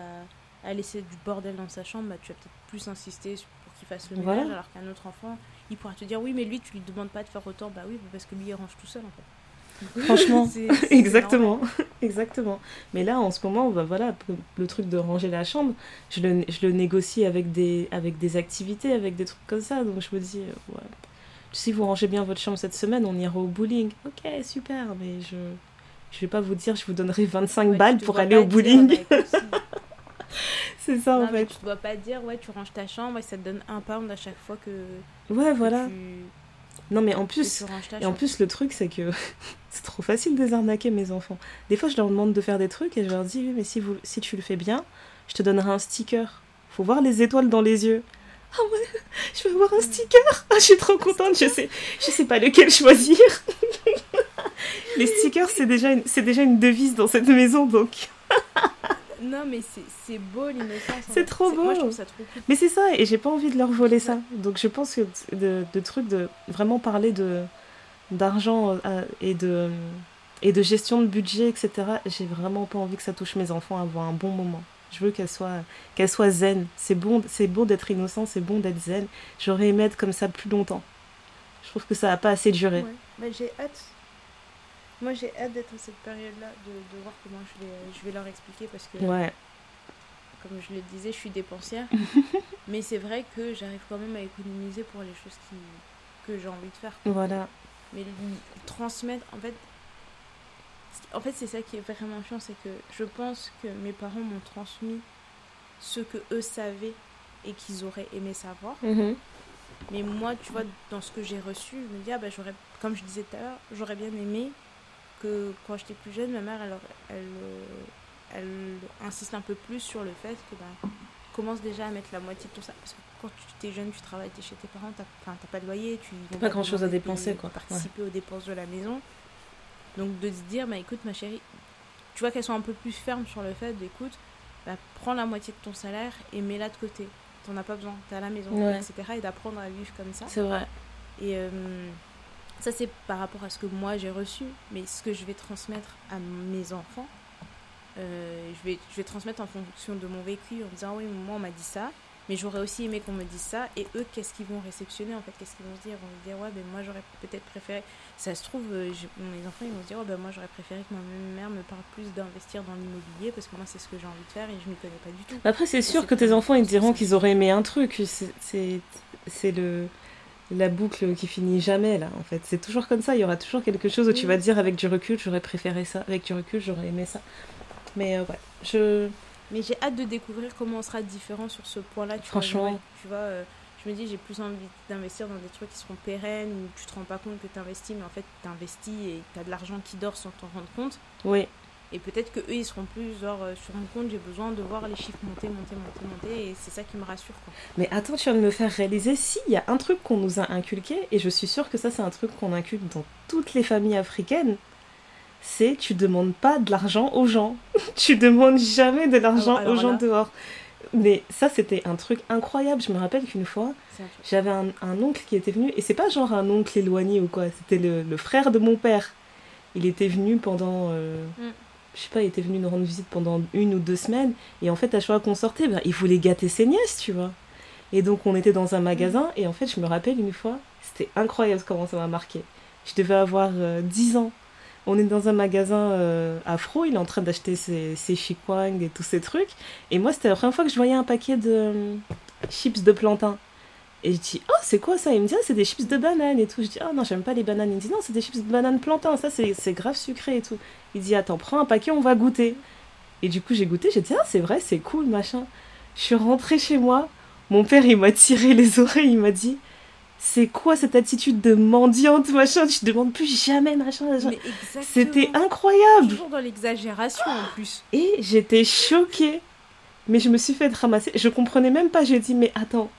à laisser du bordel dans sa chambre. Bah, tu vas peut-être plus insister pour qu'il fasse le ménage, alors qu'un autre enfant, il pourra te dire oui, mais lui, tu lui demandes pas de faire autant. Bah oui, parce que lui, il range tout seul en fait. Franchement, exactement, exactement. Mais là, en ce moment, bah, voilà, le truc de ranger la chambre, je le, je le négocie avec des, avec des activités, avec des trucs comme ça. Donc je me dis, euh, ouais, si vous rangez bien votre chambre cette semaine, on ira au bowling. Ok, super, mais je, je vais pas vous dire, je vous donnerai 25 balles pour aller au bowling. Bah, c'est ça en fait. tu dois pas dire, ouais, tu ranges ta chambre et ça te donne un pound à chaque fois que. Ouais, voilà. Non, mais en plus, et en plus, le truc, c'est que c'est trop facile de les arnaquer, mes enfants. Des fois, je leur demande de faire des trucs et je leur dis, oui, mais si, vous, si tu le fais bien, je te donnerai un sticker. Faut voir les étoiles dans les yeux. Ah ouais, je vais avoir un sticker. Ah, je suis trop contente, je sais, je sais pas lequel choisir. les stickers, c'est déjà, c'est déjà une devise dans cette maison, donc. Non, mais c'est beau l'innocence. C'est trop beau. Moi, je trouve ça trop cool. Mais c'est ça, et j'ai pas envie de leur voler ça. Donc je pense que de, de trucs de vraiment parler de d'argent euh, et de et de gestion de budget, etc. J'ai vraiment pas envie que ça touche mes enfants à avoir un bon moment. Je veux qu'elles soient qu'elles soient zen. C'est bon, c'est beau d'être innocent, c'est bon d'être zen. J'aurais aimé être comme ça plus longtemps. Je trouve que ça a pas assez duré. Ouais. Bah, j'ai hâte moi, j'ai hâte d'être à cette période-là, de, de, voir comment je vais, je vais leur expliquer parce que, ouais. comme je le disais, je suis dépensière. mais c'est vrai que j'arrive quand même à économiser pour les choses qui, que j'ai envie de faire. Voilà. Mais transmettre, en fait, en fait, c'est ça qui est vraiment chiant, c'est que je pense que mes parents m'ont transmis ce que eux savaient et qu'ils auraient aimé savoir. Mhm. Mais moi, tu vois, dans ce que j'ai reçu, je me dis, ah bah, j'aurais, comme je disais tout à l'heure, j'aurais bien aimé que quand j'étais plus jeune, ma mère, elle, elle, elle, insiste un peu plus sur le fait que ben, commence déjà à mettre la moitié de tout ça. Parce que quand tu es jeune, tu travailles, tu es chez tes parents, tu n'as pas de loyer, tu pas grand chose à dépenser, quoi. Participer aux dépenses de la maison. Donc de se dire, bah, écoute, ma chérie, tu vois qu'elles sont un peu plus fermes sur le fait d'écoute, bah, prends la moitié de ton salaire et mets-la de côté. T'en as pas besoin, t'es à la maison, etc. Et d'apprendre à vivre comme ça. C'est vrai. Et. Euh, ça, c'est par rapport à ce que moi j'ai reçu, mais ce que je vais transmettre à mes enfants, euh, je, vais, je vais transmettre en fonction de mon vécu, en disant oui, moi on m'a dit ça, mais j'aurais aussi aimé qu'on me dise ça, et eux, qu'est-ce qu'ils vont réceptionner en fait Qu'est-ce qu'ils vont se dire? Ils vont se dire ouais, ben moi j'aurais peut-être préféré. Ça se trouve, euh, mes enfants ils vont se dire ouais, ben moi j'aurais préféré que ma mère me parle plus d'investir dans l'immobilier parce que moi c'est ce que j'ai envie de faire et je m'y connais pas du tout. Après, c'est sûr que tes enfants ils diront qu'ils auraient aimé un truc, c'est le la boucle qui finit jamais là en fait. C'est toujours comme ça il y aura toujours quelque chose où tu vas dire avec du recul j'aurais préféré ça avec du recul j'aurais aimé ça. Mais euh, ouais je mais j'ai hâte de découvrir comment on sera différent sur ce point là franchement. tu vois euh, je me dis j'ai plus envie d'investir dans des trucs qui seront pérennes où tu te rends pas compte que tu investis mais en fait tu investis et tu as de l'argent qui dort sans t'en rendre compte. Oui et peut-être que eux ils seront plus genre euh, sur mon compte, j'ai besoin de voir les chiffres monter, monter, monter, monter. Et c'est ça qui me rassure. Quoi. Mais attends, tu viens de me faire réaliser, si, il y a un truc qu'on nous a inculqué, et je suis sûre que ça c'est un truc qu'on inculque dans toutes les familles africaines, c'est tu demandes pas de l'argent aux gens. tu demandes jamais de l'argent aux gens dehors. Mais ça, c'était un truc incroyable. Je me rappelle qu'une fois, j'avais un, oncle qui était venu, et c'est pas genre un oncle éloigné ou quoi, c'était le, le frère de mon père il était venu pendant. Euh, mm. Je sais pas, il était venu nous rendre visite pendant une ou deux semaines. Et en fait, à chaque fois qu'on sortait, ben, il voulait gâter ses nièces, tu vois. Et donc, on était dans un magasin. Et en fait, je me rappelle une fois, c'était incroyable comment ça m'a marqué. Je devais avoir 10 ans. On est dans un magasin euh, afro, il est en train d'acheter ses, ses chikwang et tous ces trucs. Et moi, c'était la première fois que je voyais un paquet de euh, chips de plantain. Et je dis, oh, c'est quoi ça? Il me dit, ah, c'est des chips de banane et tout. Je dis, oh non, j'aime pas les bananes. Il me dit, non, c'est des chips de banane plantain, ça c'est grave sucré et tout. Il dit, attends, prends un paquet, on va goûter. Et du coup, j'ai goûté, j'ai dit, ah, c'est vrai, c'est cool, machin. Je suis rentrée chez moi, mon père, il m'a tiré les oreilles, il m'a dit, c'est quoi cette attitude de mendiante, machin? Je demande plus jamais, machin. C'était incroyable. Toujours dans l'exagération en plus. Et j'étais choquée. Mais je me suis fait ramasser. Je comprenais même pas. J'ai dit, mais attends.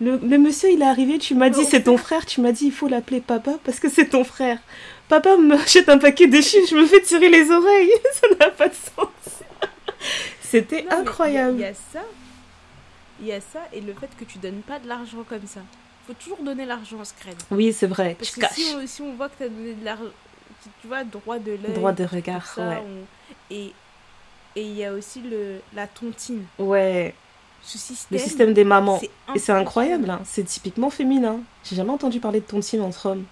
Le, monsieur, il est arrivé, tu m'as dit, c'est ton frère. Tu m'as dit, il faut l'appeler papa parce que c'est ton frère. Papa me jette un paquet de chiffres, je me fais tirer les oreilles. ça n'a pas de sens. C'était incroyable. Il y, a ça. Il y a ça et le fait que tu donnes pas de l'argent comme ça faut toujours donner l'argent en scred. Oui, c'est vrai. Parce que Si, on, voit que tu as donné de l'argent, tu vois, droit de l'œil. Droit de regard, ouais. Et il y a aussi le, la tontine. Ouais. Ce système. Le système des mamans. Et c'est incroyable, hein. c'est typiquement féminin. J'ai jamais entendu parler de tontine entre hommes.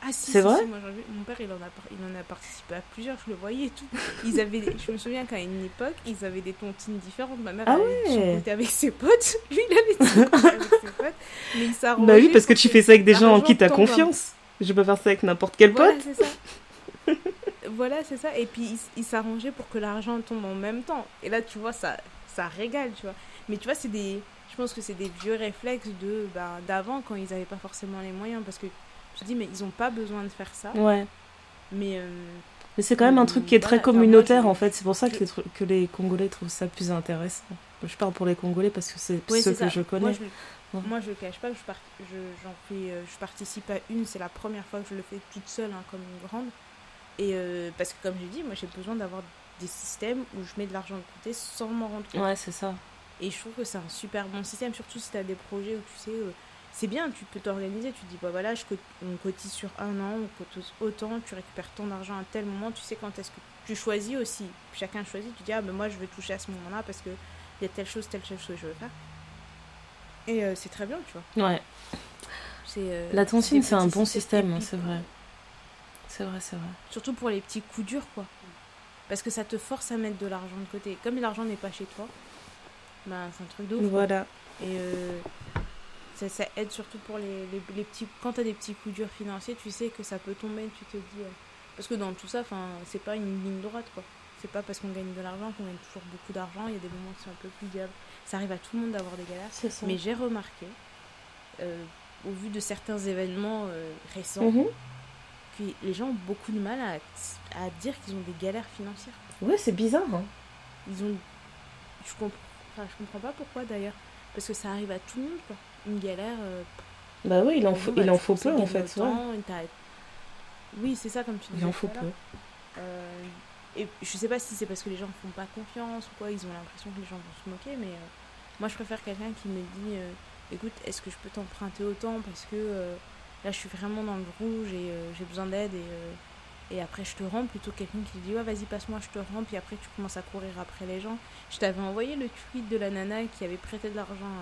Ah si, c'est vrai Mon père, il en, a, il en a participé à plusieurs, je le voyais et tout. Ils avaient, je me souviens qu'à une époque, ils avaient des tontines différentes. Ma mère ah avait avec ses potes, lui, il avait avec ses potes. Mais il s'arrangeait. Bah oui, parce que tu fais ça avec des gens en qui tu as confiance. Je peux faire ça avec n'importe quel voilà, pote. c'est ça. voilà, c'est ça. Et puis, il, s'arrangeait pour que l'argent tombe en même temps. Et là, tu vois, ça, ça régale, tu vois. Mais tu vois, c'est des... Je pense que c'est des vieux réflexes de bah, d'avant, quand ils n'avaient pas forcément les moyens. Parce que je dis, mais ils n'ont pas besoin de faire ça. Ouais. Mais. Euh, mais c'est quand même un truc qui est très communautaire en fait. C'est pour ça que, les, que les Congolais trouvent ça plus intéressant. Je parle pour les Congolais parce que c'est ceux que je connais. Moi, je, cache pas, je, j'en fais, euh, je participe à une, c'est la première fois que je le fais toute seule, hein, comme une grande. Et euh, parce que, comme je dis, moi j'ai besoin d'avoir des systèmes où je mets de l'argent de côté sans m'en rendre compte. Ouais, c'est ça. Et je trouve que c'est un super bon système, surtout si tu as des projets où tu sais, c'est bien, tu peux t'organiser, tu dis, bah voilà, je on cotise sur un an, on cotise autant, tu récupères ton argent à tel moment, tu sais quand est-ce que tu choisis aussi. Chacun choisit, tu dis, ah ben moi je vais toucher à ce moment-là parce qu'il y a telle chose, telle chose que je veux faire. Et euh, c'est très bien, tu vois. Ouais. Euh, La tontine, c'est un bon système, hein, c'est vrai. C'est vrai, c'est vrai. Surtout pour les petits coups durs, quoi. Parce que ça te force à mettre de l'argent de côté. Comme l'argent n'est pas chez toi, bah, c'est un truc de ouf. Voilà. Et euh, ça, aide surtout pour les, les, petits. Quand tu as des petits coups durs financiers, tu sais que ça peut tomber, tu te dis. Euh, parce que dans tout ça, c'est pas une ligne droite, quoi. C'est pas parce qu'on gagne de l'argent qu'on gagne toujours beaucoup d'argent. Il y a des moments qui sont un peu plus diables. Ça arrive à tout le monde d'avoir des galères. Mais j'ai remarqué, euh, au vu de certains événements récents, mhm. Les gens ont beaucoup de mal à, à dire qu'ils ont des galères financières. Ouais, c'est bizarre. Hein. Ils ont. Je comprends, enfin, je comprends pas pourquoi d'ailleurs. Parce que ça arrive à tout le monde, quoi une galère. Euh, bah oui, il en, faut, il en faut peu en fait. Oui, c'est ça comme tu dis. Il en faut peu. Euh, et je sais pas si c'est parce que les gens font pas confiance ou quoi, ils ont l'impression que les gens vont se moquer, mais euh, moi je préfère quelqu'un qui me dit écoute, est-ce que je peux t'emprunter autant parce que là je suis vraiment dans le rouge et j'ai besoin d'aide et, et après je te rends plutôt quelqu'un qui dit ouais vas-y passe-moi je te rends puis après tu commences à courir après les gens je t'avais envoyé le tweet de la nana qui avait prêté de l'argent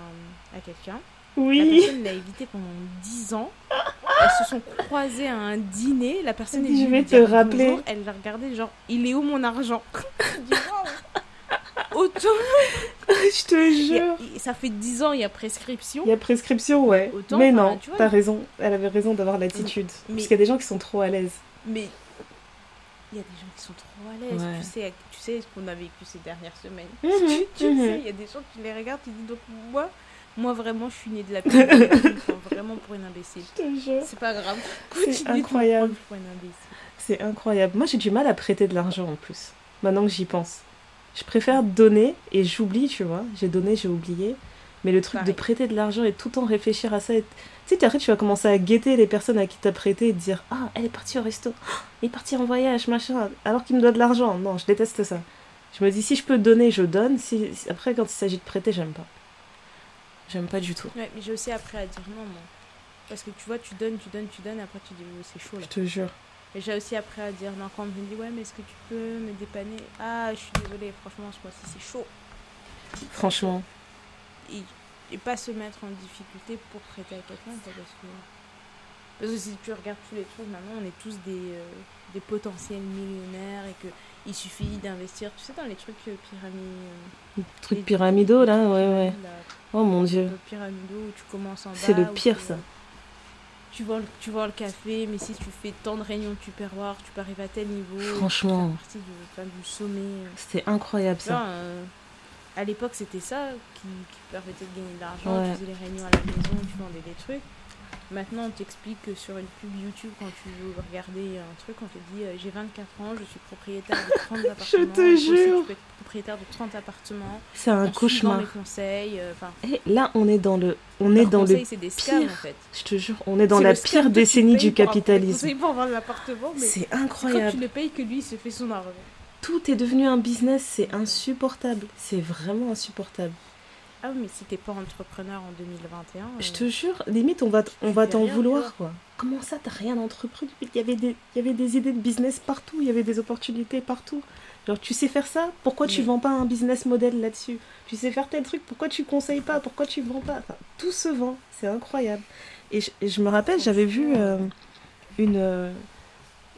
à quelqu'un oui. La personne l'a évité pendant 10 ans. Elles se sont croisées à un dîner. La personne est Je vais te rappeler. Elle l'a regardé, genre, il est où mon argent? Autant. Je te jure. ça fait 10 ans, il y a prescription. Il y a prescription, ouais. mais non, tu as raison. Elle avait raison d'avoir l'attitude. Parce qu'il y a des gens qui sont trop à l'aise. Mais il y a des gens qui sont trop à l'aise. Tu sais, tu sais ce qu'on a vécu ces dernières semaines. Mhm, tu, mhm. sais, il y a des gens qui les regardent, tu dis donc moi, moi, vraiment, je suis née de la pire. vraiment pour une imbécile. C'est pas grave. C'est incroyable. C'est incroyable. Moi, j'ai du mal à prêter de l'argent en plus. Maintenant que j'y pense. Je préfère donner et j'oublie, tu vois. J'ai donné, j'ai oublié. Mais le truc de prêter de l'argent et tout le temps réfléchir à ça. Et... Tu sais, après, tu vas commencer à guetter les personnes à qui t'as prêté et te dire Ah, elle est partie au resto. elle est partie en voyage, machin. Alors qu'il me doit de l'argent. Non, je déteste ça. Je me dis, si je peux donner, je donne. Si... Après, quand il s'agit de prêter, j'aime pas. J'aime pas du tout. Ouais, mais j'ai aussi appris à dire non, moi. Parce que tu vois, tu donnes, tu donnes, tu donnes, après tu dis, c'est chaud là. Je te jure. J'ai aussi appris à dire non quand on me dit ouais mais est-ce que tu peux me dépanner? Ah je suis désolée franchement ce mois-ci c'est chaud. Franchement. Et, et, pas se mettre en difficulté pour prêter à quelqu'un parce que parce que si tu regardes tous les trucs maintenant on est tous des, euh, des potentiels millionnaires et que il suffit d'investir. Tu sais dans les trucs euh, pyramidaux euh, trucs pyramidaux là ouais ouais. oh mon dieu. pyramidaux où tu commences en bas c'est le pire ça tu vois, le, tu vois le café, mais si tu fais tant de réunions tu perroir, tu peux arriver à tel niveau. Franchement. Tu partie du, sommet. C'était incroyable ça. Euh, à l'époque, c'était ça qui, permettait de gagner de l'argent. Tu faisais les réunions à la maison, tu vendais des trucs. Maintenant, on t'explique que sur une pub YouTube, quand tu veux regarder un truc, on te dit euh, j'ai 24 ans, je suis propriétaire de 30 appartements. je te jure. Tu peux être propriétaire de 30 appartements. C'est un cauchemar. mes conseils. Euh, Et là, on est dans le, on est dans le des pire. en fait. Je te jure, on est dans la pire décennie du capitalisme. C'est incroyable. Quand tu ne payes que lui, il se fait son argent. Tout est devenu un business, c'est insupportable. C'est vraiment insupportable. Ah mais si t'es pas entrepreneur en 2021. Je te jure, limite on va on va t'en vouloir quoi. Comment ça t'as rien entrepris? Il y avait des il y avait des idées de business partout, il y avait des opportunités partout. Genre tu sais faire ça, pourquoi tu vends pas un business model là-dessus? Tu sais faire tel truc, pourquoi tu conseilles pas? Pourquoi tu vends pas? Enfin, tout se vend, c'est incroyable. Et je, me rappelle, j'avais vu euh, une euh,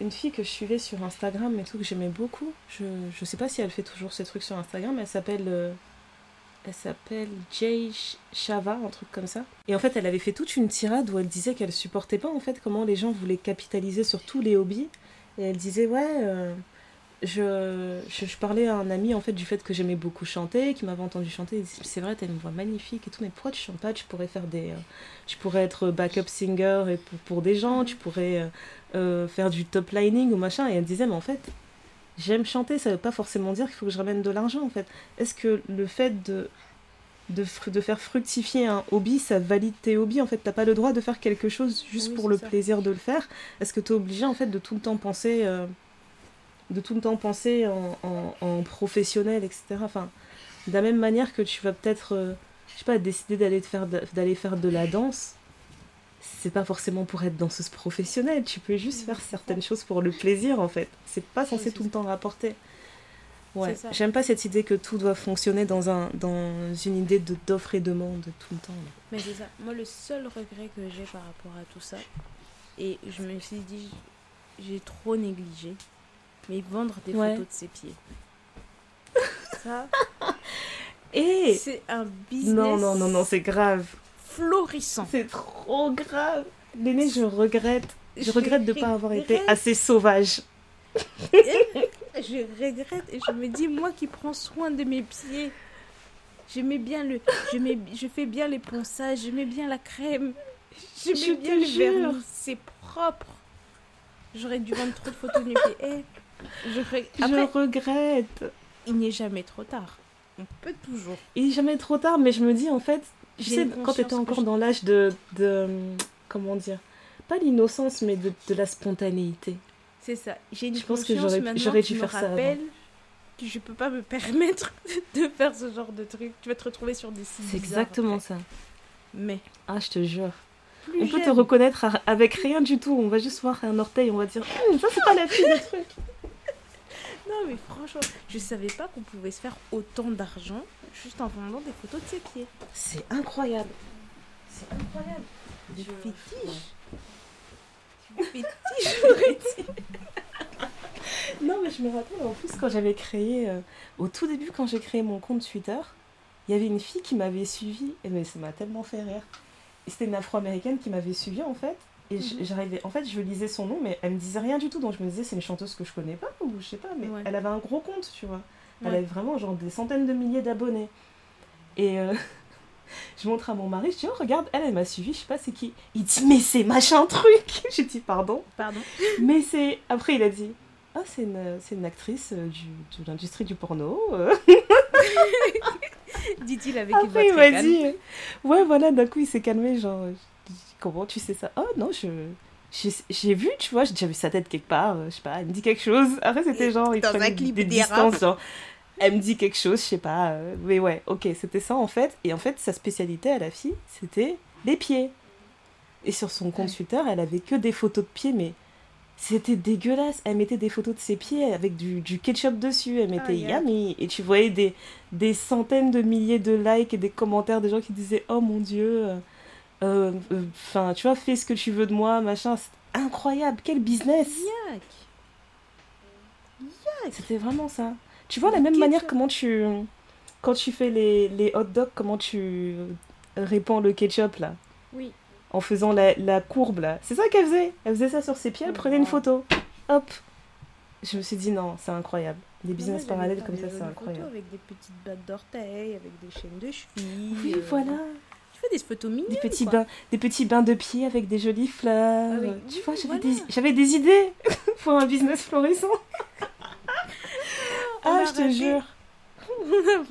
une fille que je suivais sur Instagram et tout que j'aimais beaucoup. Je je sais pas si elle fait toujours ces trucs sur Instagram, mais elle s'appelle euh, elle s'appelle Jay Shava, un truc comme ça. Et en fait, elle avait fait toute une tirade où elle disait qu'elle supportait pas en fait comment les gens voulaient capitaliser sur tous les hobbies. Et elle disait ouais, euh, je, je, parlais à un ami en fait du fait que j'aimais beaucoup chanter, qui m'avait entendu chanter. C'est vrai, t'as une voix magnifique et tout, mais pourquoi tu chantes pas? Tu pourrais faire des, euh, tu pourrais être backup singer et pour, pour des gens, tu pourrais euh, faire du top lining ou machin. Et elle disait mais en fait j'aime chanter, ça veut pas forcément dire qu'il faut que je ramène de l'argent en fait. Est-ce que le fait de, de, de, faire fructifier un hobby, ça valide tes hobbies En fait, t'as pas le droit de faire quelque chose juste pour le plaisir de le faire. Est-ce que tu es obligé en fait de tout le temps penser, euh, de tout le temps penser en, en, professionnel, etc. Enfin, de la même manière que tu vas peut-être, euh, je sais pas, décider d'aller faire, d'aller faire de la danse c'est pas forcément pour être danseuse professionnelle, tu peux juste faire certaines choses pour le plaisir en fait. C'est pas censé tout le temps rapporter. Ouais, j'aime pas cette idée que tout doit fonctionner dans, un, dans une idée de d'offre et demande tout le temps. Mais c'est ça. Moi, le seul regret que j'ai par rapport à tout ça, et je me suis dit, j'ai trop négligé, mais vendre des photos de ses pieds. ça. Et c'est un business. Non, non, non, non, c'est grave florissant. C'est trop grave. L'aîné, je regrette. Je, regrette de ne pas avoir été assez sauvage. je regrette et je me dis, moi qui prends soin de mes pieds, je mets bien le, je, mets, je fais bien les ponçages, je mets bien la crème, je mets bien le vernis, c'est propre. J'aurais dû vendre trop de photos de mes pieds. Eh, je, je regrette. Il n'est jamais trop tard. On peut toujours. Il n'est jamais trop tard, mais je me dis en fait, tu sais, quand tu étais encore dans l'âge de, de. Comment dire Pas l'innocence, mais de, de, la spontanéité. C'est ça. J'ai une je pense que j'aurais dû faire ça. Avant. Que je peux pas me permettre de faire ce genre de truc. Tu vas te retrouver sur des sites. C'est exactement ça. Mais. Ah, je te jure. on peut te reconnaître avec rien du tout. On va juste voir un orteil, on va dire hum, ça c'est pas la fille de truc. non mais franchement, je savais pas qu'on pouvait se faire autant d'argent juste en vendant des photos de ses pieds. C'est incroyable. C'est incroyable. Du fétiche. Du fétiche, Non, mais je me rappelle en plus quand j'avais créé, euh, au tout début, quand j'ai créé mon compte Twitter, il y avait une fille qui m'avait suivi, et mais ça m'a tellement fait rire. C'était une afro-américaine qui m'avait suivi en fait. Et mhm. j'arrivais, en fait, je lisais son nom, mais elle me disait rien du tout. Donc je me disais, c'est une chanteuse que je connais pas, ou je sais pas, mais elle avait un gros compte, tu vois. Elle avait vraiment genre des centaines de milliers d'abonnés. Et euh, je montre à mon mari, je dis, oh regarde, elle, elle m'a suivi, je sais pas c'est qui. Il dit, mais c'est machin truc J'ai dit, pardon. Pardon. Mais c'est. Après, il a dit, ah, c'est une, une actrice euh, du, de l'industrie du porno. Dit-il avec Après, une voix il m'a dit, ouais, voilà, d'un coup, il s'est calmé, genre, comment tu sais ça? Oh non, je j'ai vu, tu vois, j'ai déjà vu sa tête quelque part, je sais pas, elle me dit quelque chose. Après, c'était genre, il un clip des distances, genre, elle me dit quelque chose, je sais pas. Euh, mais ouais, ok, c'était ça en fait. Et en fait, sa spécialité à la fille, c'était les pieds. Et sur son compte Twitter, elle avait que des photos de pieds, mais C'était dégueulasse. Elle mettait des photos de ses pieds avec du, du ketchup dessus. Elle mettait yummy. Et tu voyais des, des centaines de milliers de likes et des commentaires des gens qui disaient Oh mon dieu, euh, euh, enfin, tu vois, fais ce que tu veux de moi, machin. C'est incroyable. Quel business. Yuck. C'était vraiment ça. Tu vois, la même manière, comment tu. Quand tu fais les, les hot dogs, comment tu répands le ketchup là? Oui. En faisant la, la courbe là. C'est ça qu'elle faisait? Elle faisait ça sur ses pieds, elle prenait une photo. Hop. Je me suis dit non, c'est incroyable. Des business parallèles comme ça, c'est incroyable. Avec des petites battes d'orteils, avec des chaînes de cheville. Oui, euh, voilà. Tu fais des photos mignonnes. Des petits, bains, des petits bains de pieds avec des jolies fleurs. Ah tu vois, j'avais des, des idées pour un business florissant. ah, je te jure.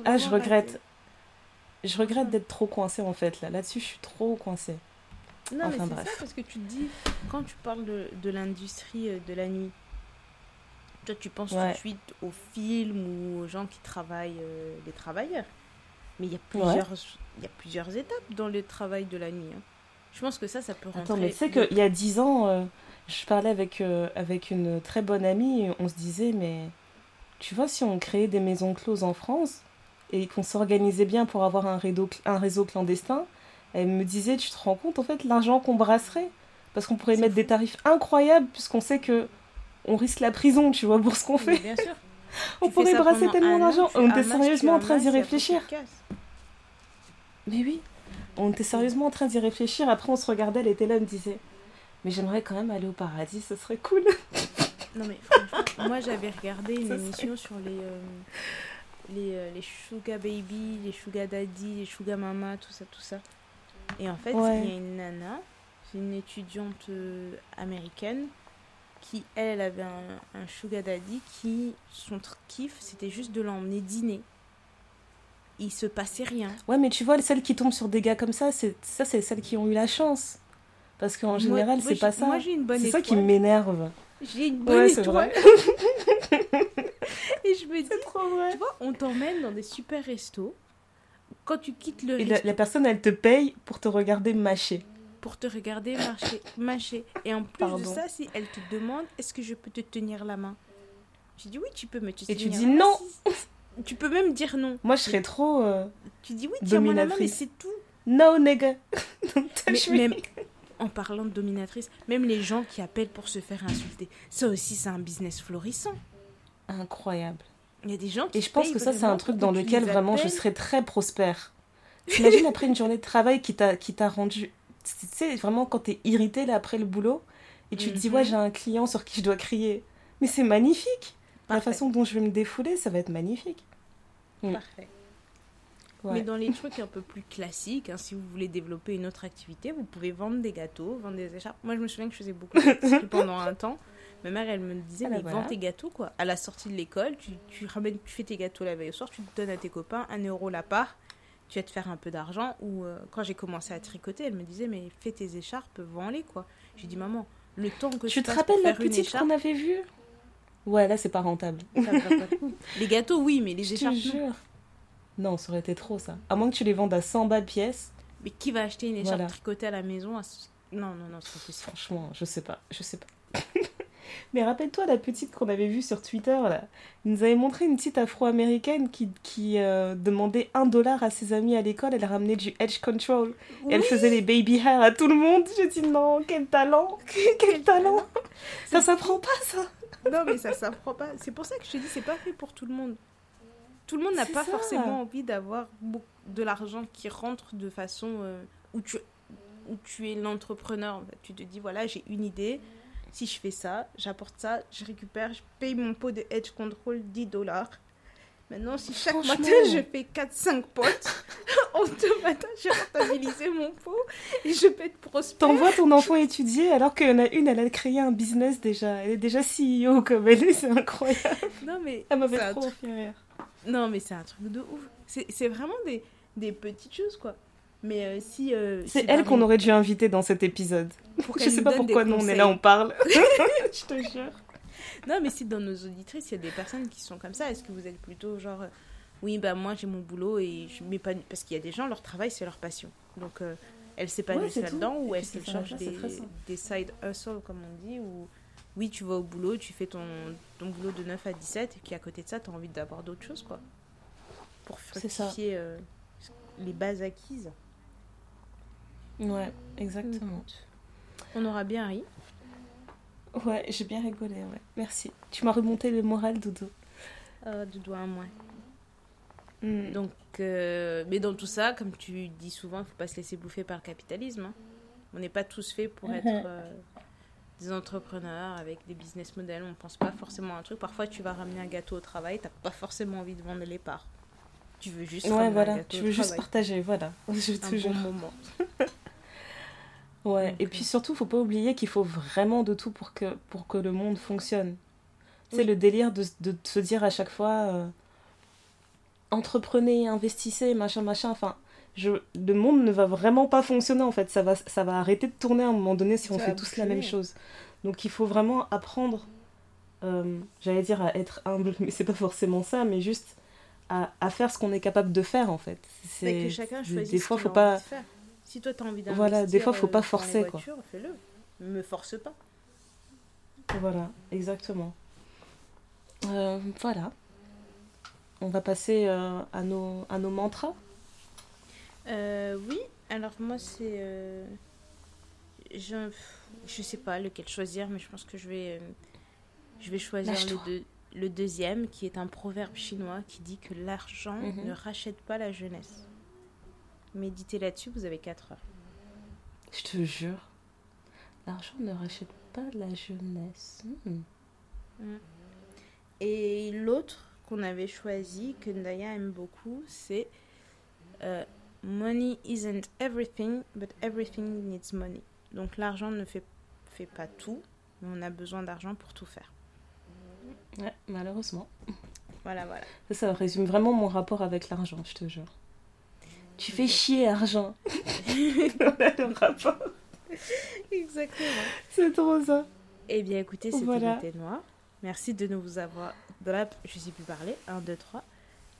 ah, je regrette. Je regrette d'être trop coincée en fait. Là, là-dessus, je suis trop coincée. Non, enfin, mais c'est ça parce que tu te dis, quand tu parles de, de l'industrie euh, de la nuit, toi, tu penses tout de suite aux films ou aux gens qui travaillent, euh, les travailleurs. Mais il y, a plusieurs, il y a plusieurs étapes dans le travail de la nuit. Hein. Je pense que ça, ça peut rentrer. Attends, mais tu sais qu'il y a dix ans, euh, je parlais avec, avec une très bonne amie et on se disait, mais tu vois, si on créait des maisons closes en France et qu'on s'organisait bien pour avoir un réseau, un réseau clandestin, elle me disait, tu te rends compte en fait l'argent qu'on brasserait? Parce qu'on pourrait mettre des tarifs incroyables puisqu'on sait que on risque la prison, tu vois, pour ce qu'on fait. Bien sûr. on pourrait brasser tellement d'argent. On était sérieusement en train d'y réfléchir. Mais oui, on était sérieusement en train d'y réfléchir. Après, on se regardait, elle était là, elle me disait, mais j'aimerais quand même aller au paradis, ce serait cool. non mais franchement, moi j'avais regardé une émission sur les... Euh, les, euh, les sugar baby, les sugar daddy, les sugar mama, tout ça, tout ça. Et en fait, il y a une nana, c'est une étudiante euh, américaine, qui, elle, avait un, un sugar daddy qui, son kiff, c'était juste de l'emmener dîner. Il se passait rien. Ouais, mais tu vois, celles qui tombent sur des gars comme ça, c'est ça, c'est celles qui ont eu la chance. Parce qu'en général, c'est pas ça. Moi, j'ai une bonne C'est ça qui m'énerve. J'ai une bonne ouais, étoile. Et je me dis, trop vrai. tu vois, on t'emmène dans des super restos quand tu quittes le Et la, personne, elle te paye pour te regarder mâcher. Pour te regarder marcher, mâcher. Et en plus de ça, si elle te demande, est-ce que je peux te tenir la main? Je dis oui, tu peux me tenir Et tu dis non Tu peux même dire non. Moi, je serais trop. Euh, tu dis oui, tiens-moi la main, mais c'est tout. No, nigga. mais, même, en parlant de dominatrice, même les gens qui appellent pour se faire insulter, ça aussi, c'est un business florissant. Incroyable. Il y a des gens qui Et je pense que ça, c'est un truc dans lequel vraiment je serais très prospère. T'imagines après une journée de travail qui t'a rendu. Tu sais, vraiment quand t'es irrité là après le boulot et tu te dis, ouais, mhm. j'ai un client sur qui je dois crier. Mais c'est magnifique. La façon dont je vais me défouler, ça va être magnifique. Mm. Parfait. Mais dans les trucs un peu plus classiques, hein, si vous voulez développer une autre activité, vous pouvez vendre des gâteaux, vendre des écharpes. Moi, je me souviens que je faisais beaucoup de pendant un temps. Ma mère, elle me disait, ah, mais bah vends tes gâteaux, quoi. À la sortie de l'école, tu, tu, ramènes, tu fais tes gâteaux la veille au soir, tu te donnes à tes copains un euro la part, tu vas te faire un peu d'argent. Ou euh, quand j'ai commencé à tricoter, elle me disait, mais fais tes écharpes, vends-les, quoi. J'ai dit, maman, le temps que tu te rappelles la petite qu'on avait vue? Ouais, là, c'est pas rentable. les gâteaux, oui, mais les écharpes. Jure. Non, ça aurait été trop, ça. À moins que tu les vendes à 100 balles pièce. Mais qui va acheter une écharpe tricotée à la maison Non, non, non, c'est pas Franchement, je sais pas. Je sais pas. Mais rappelle-toi la petite qu'on avait vue sur Twitter, là. Il nous avait montré une petite afro-américaine qui, qui euh, demandait un dollar à ses amis à l'école. Elle ramenait du edge control. Et elle faisait les baby hair à tout le monde. Je dis non, quel talent Quel, talent Ça s'apprend pas, ça Non, mais ça s'apprend pas. C'est pour ça que je te dis, c'est pas fait pour tout le monde. Tout le monde n'a pas forcément envie d'avoir de l'argent qui rentre de façon euh, où, tu, où tu es l'entrepreneur. Tu te dis, voilà, j'ai une idée si je fais ça, j'apporte ça, je récupère, je paye mon pot de Edge Control 10 dollars. Maintenant, si chaque matin je fais 4-5 potes, en deux matins, j'ai rentabilisé mon pot et je peux être prospère. T'envoies ton enfant étudier alors qu'il y en a une, elle a créé un business déjà. Elle est déjà CEO comme elle est, c'est incroyable. Non, mais. Elle m'avait trop rire. Non, mais c'est un truc de ouf. C'est vraiment des, des petites choses, quoi. Mais euh, si. Euh, c'est elle qu'on aurait dû inviter dans cet épisode. Pour je sais pas pourquoi nous on est là, on parle. je te jure. Non, mais si dans nos auditrices, il y a des personnes qui sont comme ça, est-ce que vous êtes plutôt genre. Euh, oui, bah moi j'ai mon boulot et je m'épanouis. Parce qu'il y a des gens, leur travail c'est leur passion. Donc elles s'épanouissent là-dedans ou elles se chargent des, des, side hustle, comme on dit, ou, oui, tu vas au boulot, tu fais ton, ton boulot de 9 à 17, et puis à côté de ça, tu as envie d'avoir d'autres choses, quoi. Pour fructifier euh, les bases acquises. Ouais, exactement. On aura bien ri. Ouais, j'ai bien rigolé, ouais. Merci. Tu m'as remonté le moral, Doudou. Euh, Doudou, à moins. Hmm. Donc, euh, mais dans tout ça, comme tu dis souvent, il ne faut pas se laisser bouffer par le capitalisme. Hein. On n'est pas tous faits pour être euh, des entrepreneurs avec des business models. On ne pense pas forcément à un truc. Parfois, tu vas ramener un gâteau au travail, tu n'as pas forcément envie de vendre les parts. Tu veux juste ouais, voilà. Tu veux juste partager, voilà. Je un toujours... bon moment. ouais, et puis surtout, faut pas oublier qu'il faut vraiment de tout pour que, pour que le monde fonctionne. C'est le délire de, de, se dire à chaque fois euh, entreprenez, investissez, machin, machin. Enfin, je, le monde ne va vraiment pas fonctionner en fait. Ça va, ça va arrêter de tourner à un moment donné si on fait tous la même chose. Donc il faut vraiment apprendre, euh, j'allais dire à être humble, mais c'est pas forcément ça, mais juste à, à faire ce qu'on est capable de faire en fait. C'est que chacun choisit des fois, faut pas. Si toi tu as envie d'investir, voilà, des fois faut pas euh, forcer quoi. Fais-le, me force pas. Voilà, exactement. Euh, voilà. On va passer euh, à, nos, à nos mantras. Euh, oui, alors moi c'est... je, je sais pas lequel choisir, mais je pense que je vais, je vais choisir le, le, deuxième, qui est un proverbe chinois qui dit que l'argent mhm. ne rachète pas la jeunesse. Méditez là-dessus, vous avez 4 heures. Je te jure, l'argent ne rachète pas la jeunesse. Hmm. Hmm. Et l'autre qu'on avait choisi, que Ndaya aime beaucoup, c'est euh, Money isn't everything, but everything needs money. Donc l'argent ne fait, fait pas tout, mais on a besoin d'argent pour tout faire. Ouais, malheureusement. Voilà, voilà. Ça, ça résume vraiment mon rapport avec l'argent, je te jure. Tu fais chier, argent. le rapport. Exactement. C'est trop ça. Eh bien, écoutez, c'était voilà. le thé noir. Merci de nous avoir. De la... Je sais plus parler. 1, 2, 3.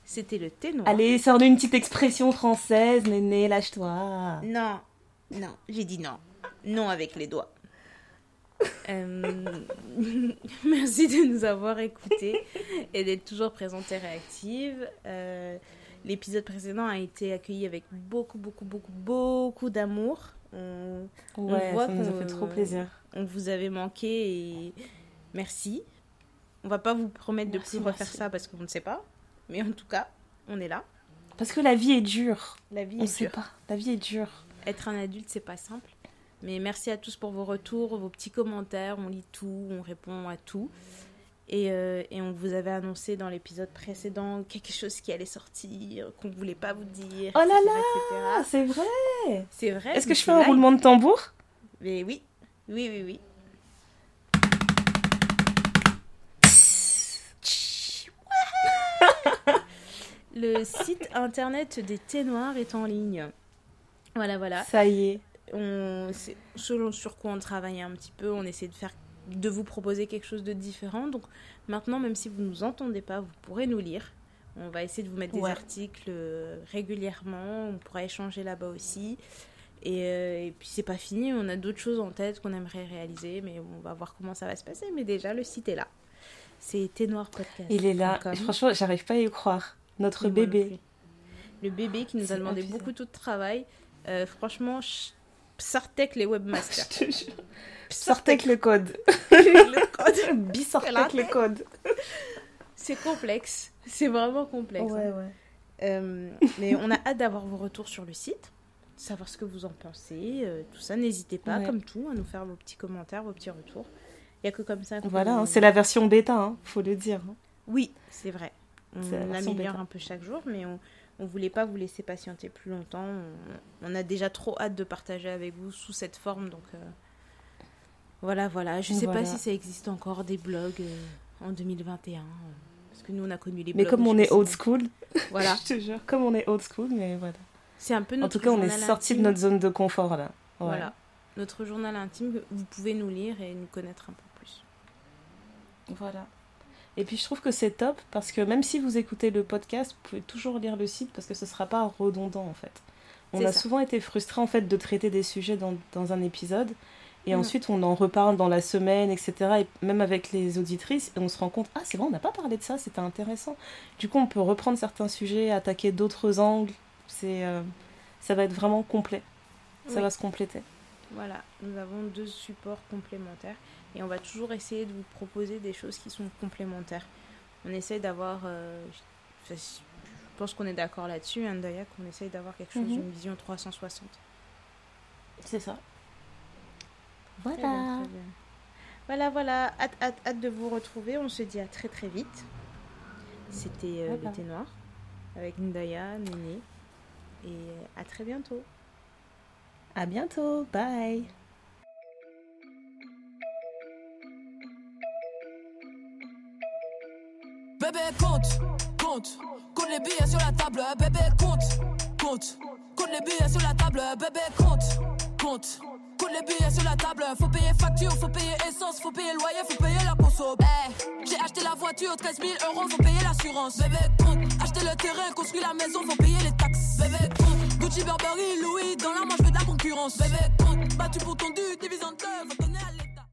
C'était le thé noir. Allez, sors une petite expression française, néné, lâche-toi. Non, non, j'ai dit non. Non avec les doigts. Euh, merci de nous avoir écoutés et d'être toujours présente et réactive. Euh, l'épisode précédent a été accueilli avec beaucoup, beaucoup, beaucoup, beaucoup d'amour. On, ouais, voit ça nous a fait trop plaisir. On vous avait manqué et merci. On va pas vous promettre de plus refaire ça parce qu'on ne sait pas. Mais en tout cas, on est là. Parce que la vie est dure. La vie on est sait pas. La vie est dure. Être un adulte, c'est pas simple. Mais merci à tous pour vos retours, vos petits commentaires. On lit tout, on répond à tout. Et, euh, et on vous avait annoncé dans l'épisode précédent quelque chose qui allait sortir, qu'on voulait pas vous dire. Oh là là C'est vrai C'est vrai. Est-ce que je fais un roulement de tambour? Mais oui, oui, oui, oui. le site internet des thés noirs est en ligne. Voilà, voilà. Ça y est. On, selon sur quoi on travaille un petit peu, on essaie de faire de vous proposer quelque chose de différent. Donc maintenant, même si vous ne nous entendez pas, vous pourrez nous lire. On va essayer de vous mettre des articles euh, régulièrement. On pourra échanger là-bas aussi. Et, euh, et, puis c'est pas fini, on a d'autres choses en tête qu'on aimerait réaliser, mais on va voir comment ça va se passer. Mais déjà, le site est là. C'est Thé Noir Podcast. Il est là. Franchement, j'arrive pas à y croire. Notre bébé. Le bébé qui nous a demandé beaucoup de travail. Euh, franchement, Sartek les webmasters. Sartek le code. le code. Le code. C'est complexe. C'est vraiment complexe. Ouais, ouais. Euh, mais on a hâte d'avoir vos retours sur le site, savoir ce que vous en pensez, euh, tout ça. N'hésitez pas, comme tout, à nous faire vos petits commentaires, vos petits retours. Il n'y a que comme ça. Voilà, hein, c'est la version bêta, hein, faut le dire. Hein. Oui, c'est vrai. On améliore un peu chaque jour, mais on ne voulait pas vous laisser patienter plus longtemps. On, a déjà trop hâte de partager avec vous sous cette forme, donc euh, voilà, voilà. Je ne sais pas si ça existe encore des blogs euh, en 2021, parce que nous on a connu les blogs. Mais comme on est old school, voilà. je te jure, comme on est old school, mais voilà. C'est un peu notre En tout cas, on est sorti de notre zone de confort là. Voilà, notre journal intime, vous pouvez nous lire et nous connaître un peu plus. Voilà. Et puis je trouve que c'est top parce que même si vous écoutez le podcast, vous pouvez toujours lire le site parce que ce ne sera pas redondant en fait. On a souvent été frustrés en fait de traiter des sujets dans, dans, un épisode Et mm. ensuite, on en reparle dans la semaine, etc. Et même avec les auditrices, on se rend compte, ah, c'est vrai, on n'a pas parlé de ça, c'était intéressant. Du coup, on peut reprendre certains sujets, attaquer d'autres angles. C'est, euh, ça va être vraiment complet. Ça va se compléter. Voilà, nous avons deux supports complémentaires et on va toujours essayer de vous proposer des choses qui sont complémentaires. On essaie d'avoir, euh, je pense qu'on est d'accord là-dessus, hein, qu'on essaye d'avoir quelque chose, d'une mhm. vision 360. C'est ça. Voilà. Voilà, voilà. Hâte, hâte, hâte, de vous retrouver. On se dit à très très vite. C'était euh, l'été noir avec Ndaya, Néné. Et à très bientôt. À bientôt. Bye. Bébé, compte, compte, compte les billets sur la table. Bébé, compte, compte, compte les billets sur la table. Bébé, compte, compte. Compte les billets sur la table, faut payer facture, faut payer essence, faut payer loyer, faut payer la conso. Hey, j'ai acheté la voiture, 13 000 euros, faut payer l'assurance. Bébé, compte, acheter le terrain, construire la maison, faut payer les taxes. Bébé, compte, Gucci, Burberry, Louis, dans la main, je de la concurrence. Bébé, compte, battu pour ton dû, divisant